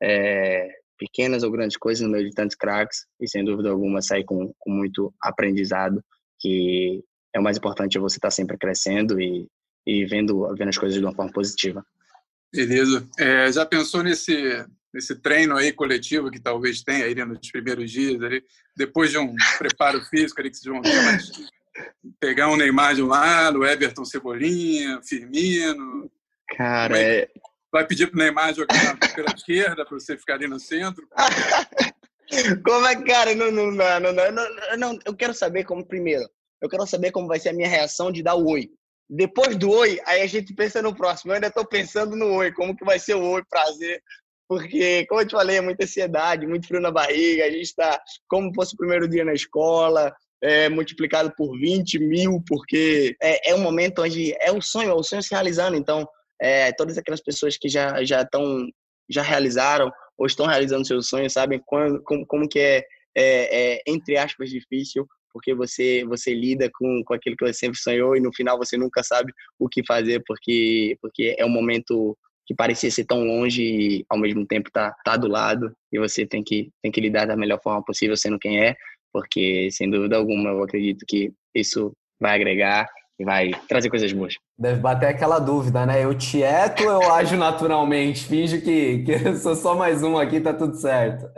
é, pequenas ou grandes coisas no meio de tantos craques e, sem dúvida alguma, sair com, com muito aprendizado, que é o mais importante é você estar sempre crescendo e, e vendo, vendo as coisas de uma forma positiva. Beleza. É, já pensou nesse nesse treino aí coletivo que talvez tenha aí nos primeiros dias, ali, depois de um preparo físico ali que vocês vão ter, mas pegar um Neymar de um lado, Everton Cebolinha, Firmino. Cara, vai, é... vai pedir pro Neymar jogar pela esquerda para você ficar ali no centro? como é, cara? Não, não, não, não, não, não, eu quero saber como primeiro. Eu quero saber como vai ser a minha reação de dar o oi. Depois do oi, aí a gente pensa no próximo. Eu ainda estou pensando no oi, como que vai ser o oi, prazer porque, como eu te falei, é muita ansiedade, muito frio na barriga, a gente está como fosse o primeiro dia na escola, é, multiplicado por 20 mil, porque é, é um momento onde é o sonho, é o sonho se realizando. Então, é, todas aquelas pessoas que já já estão já realizaram ou estão realizando seus sonhos sabem como, como, como que é, é, é, entre aspas difícil porque você você lida com, com aquilo que você sempre sonhou e no final você nunca sabe o que fazer porque porque é um momento que parecia ser tão longe e ao mesmo tempo tá, tá do lado e você tem que, tem que lidar da melhor forma possível sendo quem é, porque sem dúvida alguma eu acredito que isso vai agregar e vai trazer coisas boas. Deve bater aquela dúvida, né? Eu tieto ou eu ajo naturalmente? Finge que, que eu sou só mais um aqui, tá tudo certo.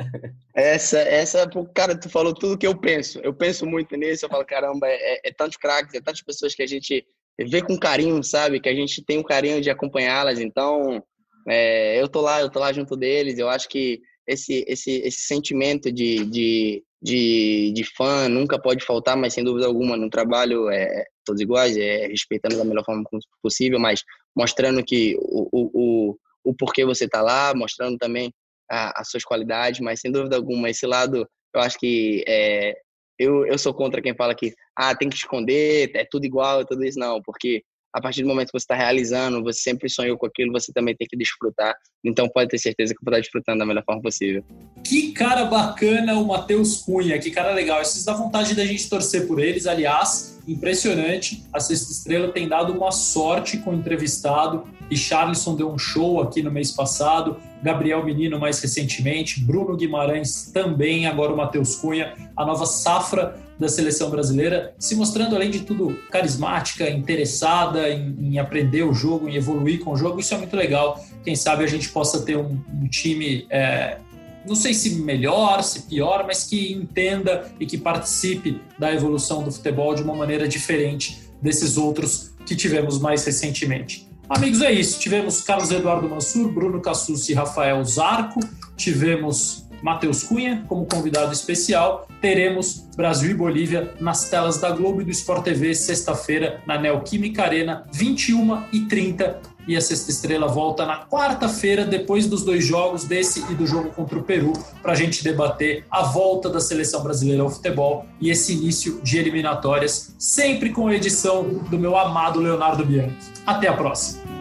Essa, essa, cara, tu falou tudo que eu penso. Eu penso muito nisso, eu falo, caramba, é, é, é tantos craques, é tantas pessoas que a gente ver com carinho, sabe? Que a gente tem o carinho de acompanhá-las. Então, é, eu tô lá, eu tô lá junto deles. Eu acho que esse, esse, esse sentimento de, de, de, de fã nunca pode faltar, mas sem dúvida alguma, no trabalho é todos iguais, é respeitando da melhor forma possível, mas mostrando que o, o, o, o porquê você tá lá, mostrando também as suas qualidades, mas sem dúvida alguma, esse lado eu acho que é, eu, eu sou contra quem fala que ah, tem que esconder, é tudo igual, é tudo isso. Não, porque a partir do momento que você está realizando, você sempre sonhou com aquilo, você também tem que desfrutar. Então pode ter certeza que vou estar desfrutando da melhor forma possível. Que cara bacana o Matheus Cunha, que cara legal. Isso dá vontade da gente torcer por eles. Aliás, impressionante. A Sexta Estrela tem dado uma sorte com o entrevistado. E Charleston deu um show aqui no mês passado. Gabriel Menino mais recentemente, Bruno Guimarães também, agora o Matheus Cunha, a nova safra da seleção brasileira, se mostrando, além de tudo, carismática, interessada em, em, aprender o jogo, em evoluir com o jogo. Isso é muito legal. Quem sabe a gente possa ter um, um time, é, não sei se melhor, se pior, mas que entenda e que participe da evolução do futebol de uma maneira diferente desses outros que tivemos mais recentemente. Amigos, é isso. Tivemos Carlos Eduardo Mansur, Bruno Cassucci e Rafael Zarco. Tivemos Matheus Cunha como convidado especial. Teremos Brasil e Bolívia nas telas da Globo e do Sport TV, sexta-feira, na Neoquímica Arena, 21 e 30 E a Sexta Estrela volta na quarta-feira, depois dos dois jogos, desse e do jogo contra o Peru, para a gente debater a volta da seleção brasileira ao futebol e esse início de eliminatórias, sempre com a edição do meu amado Leonardo Bianchi. Até a próxima!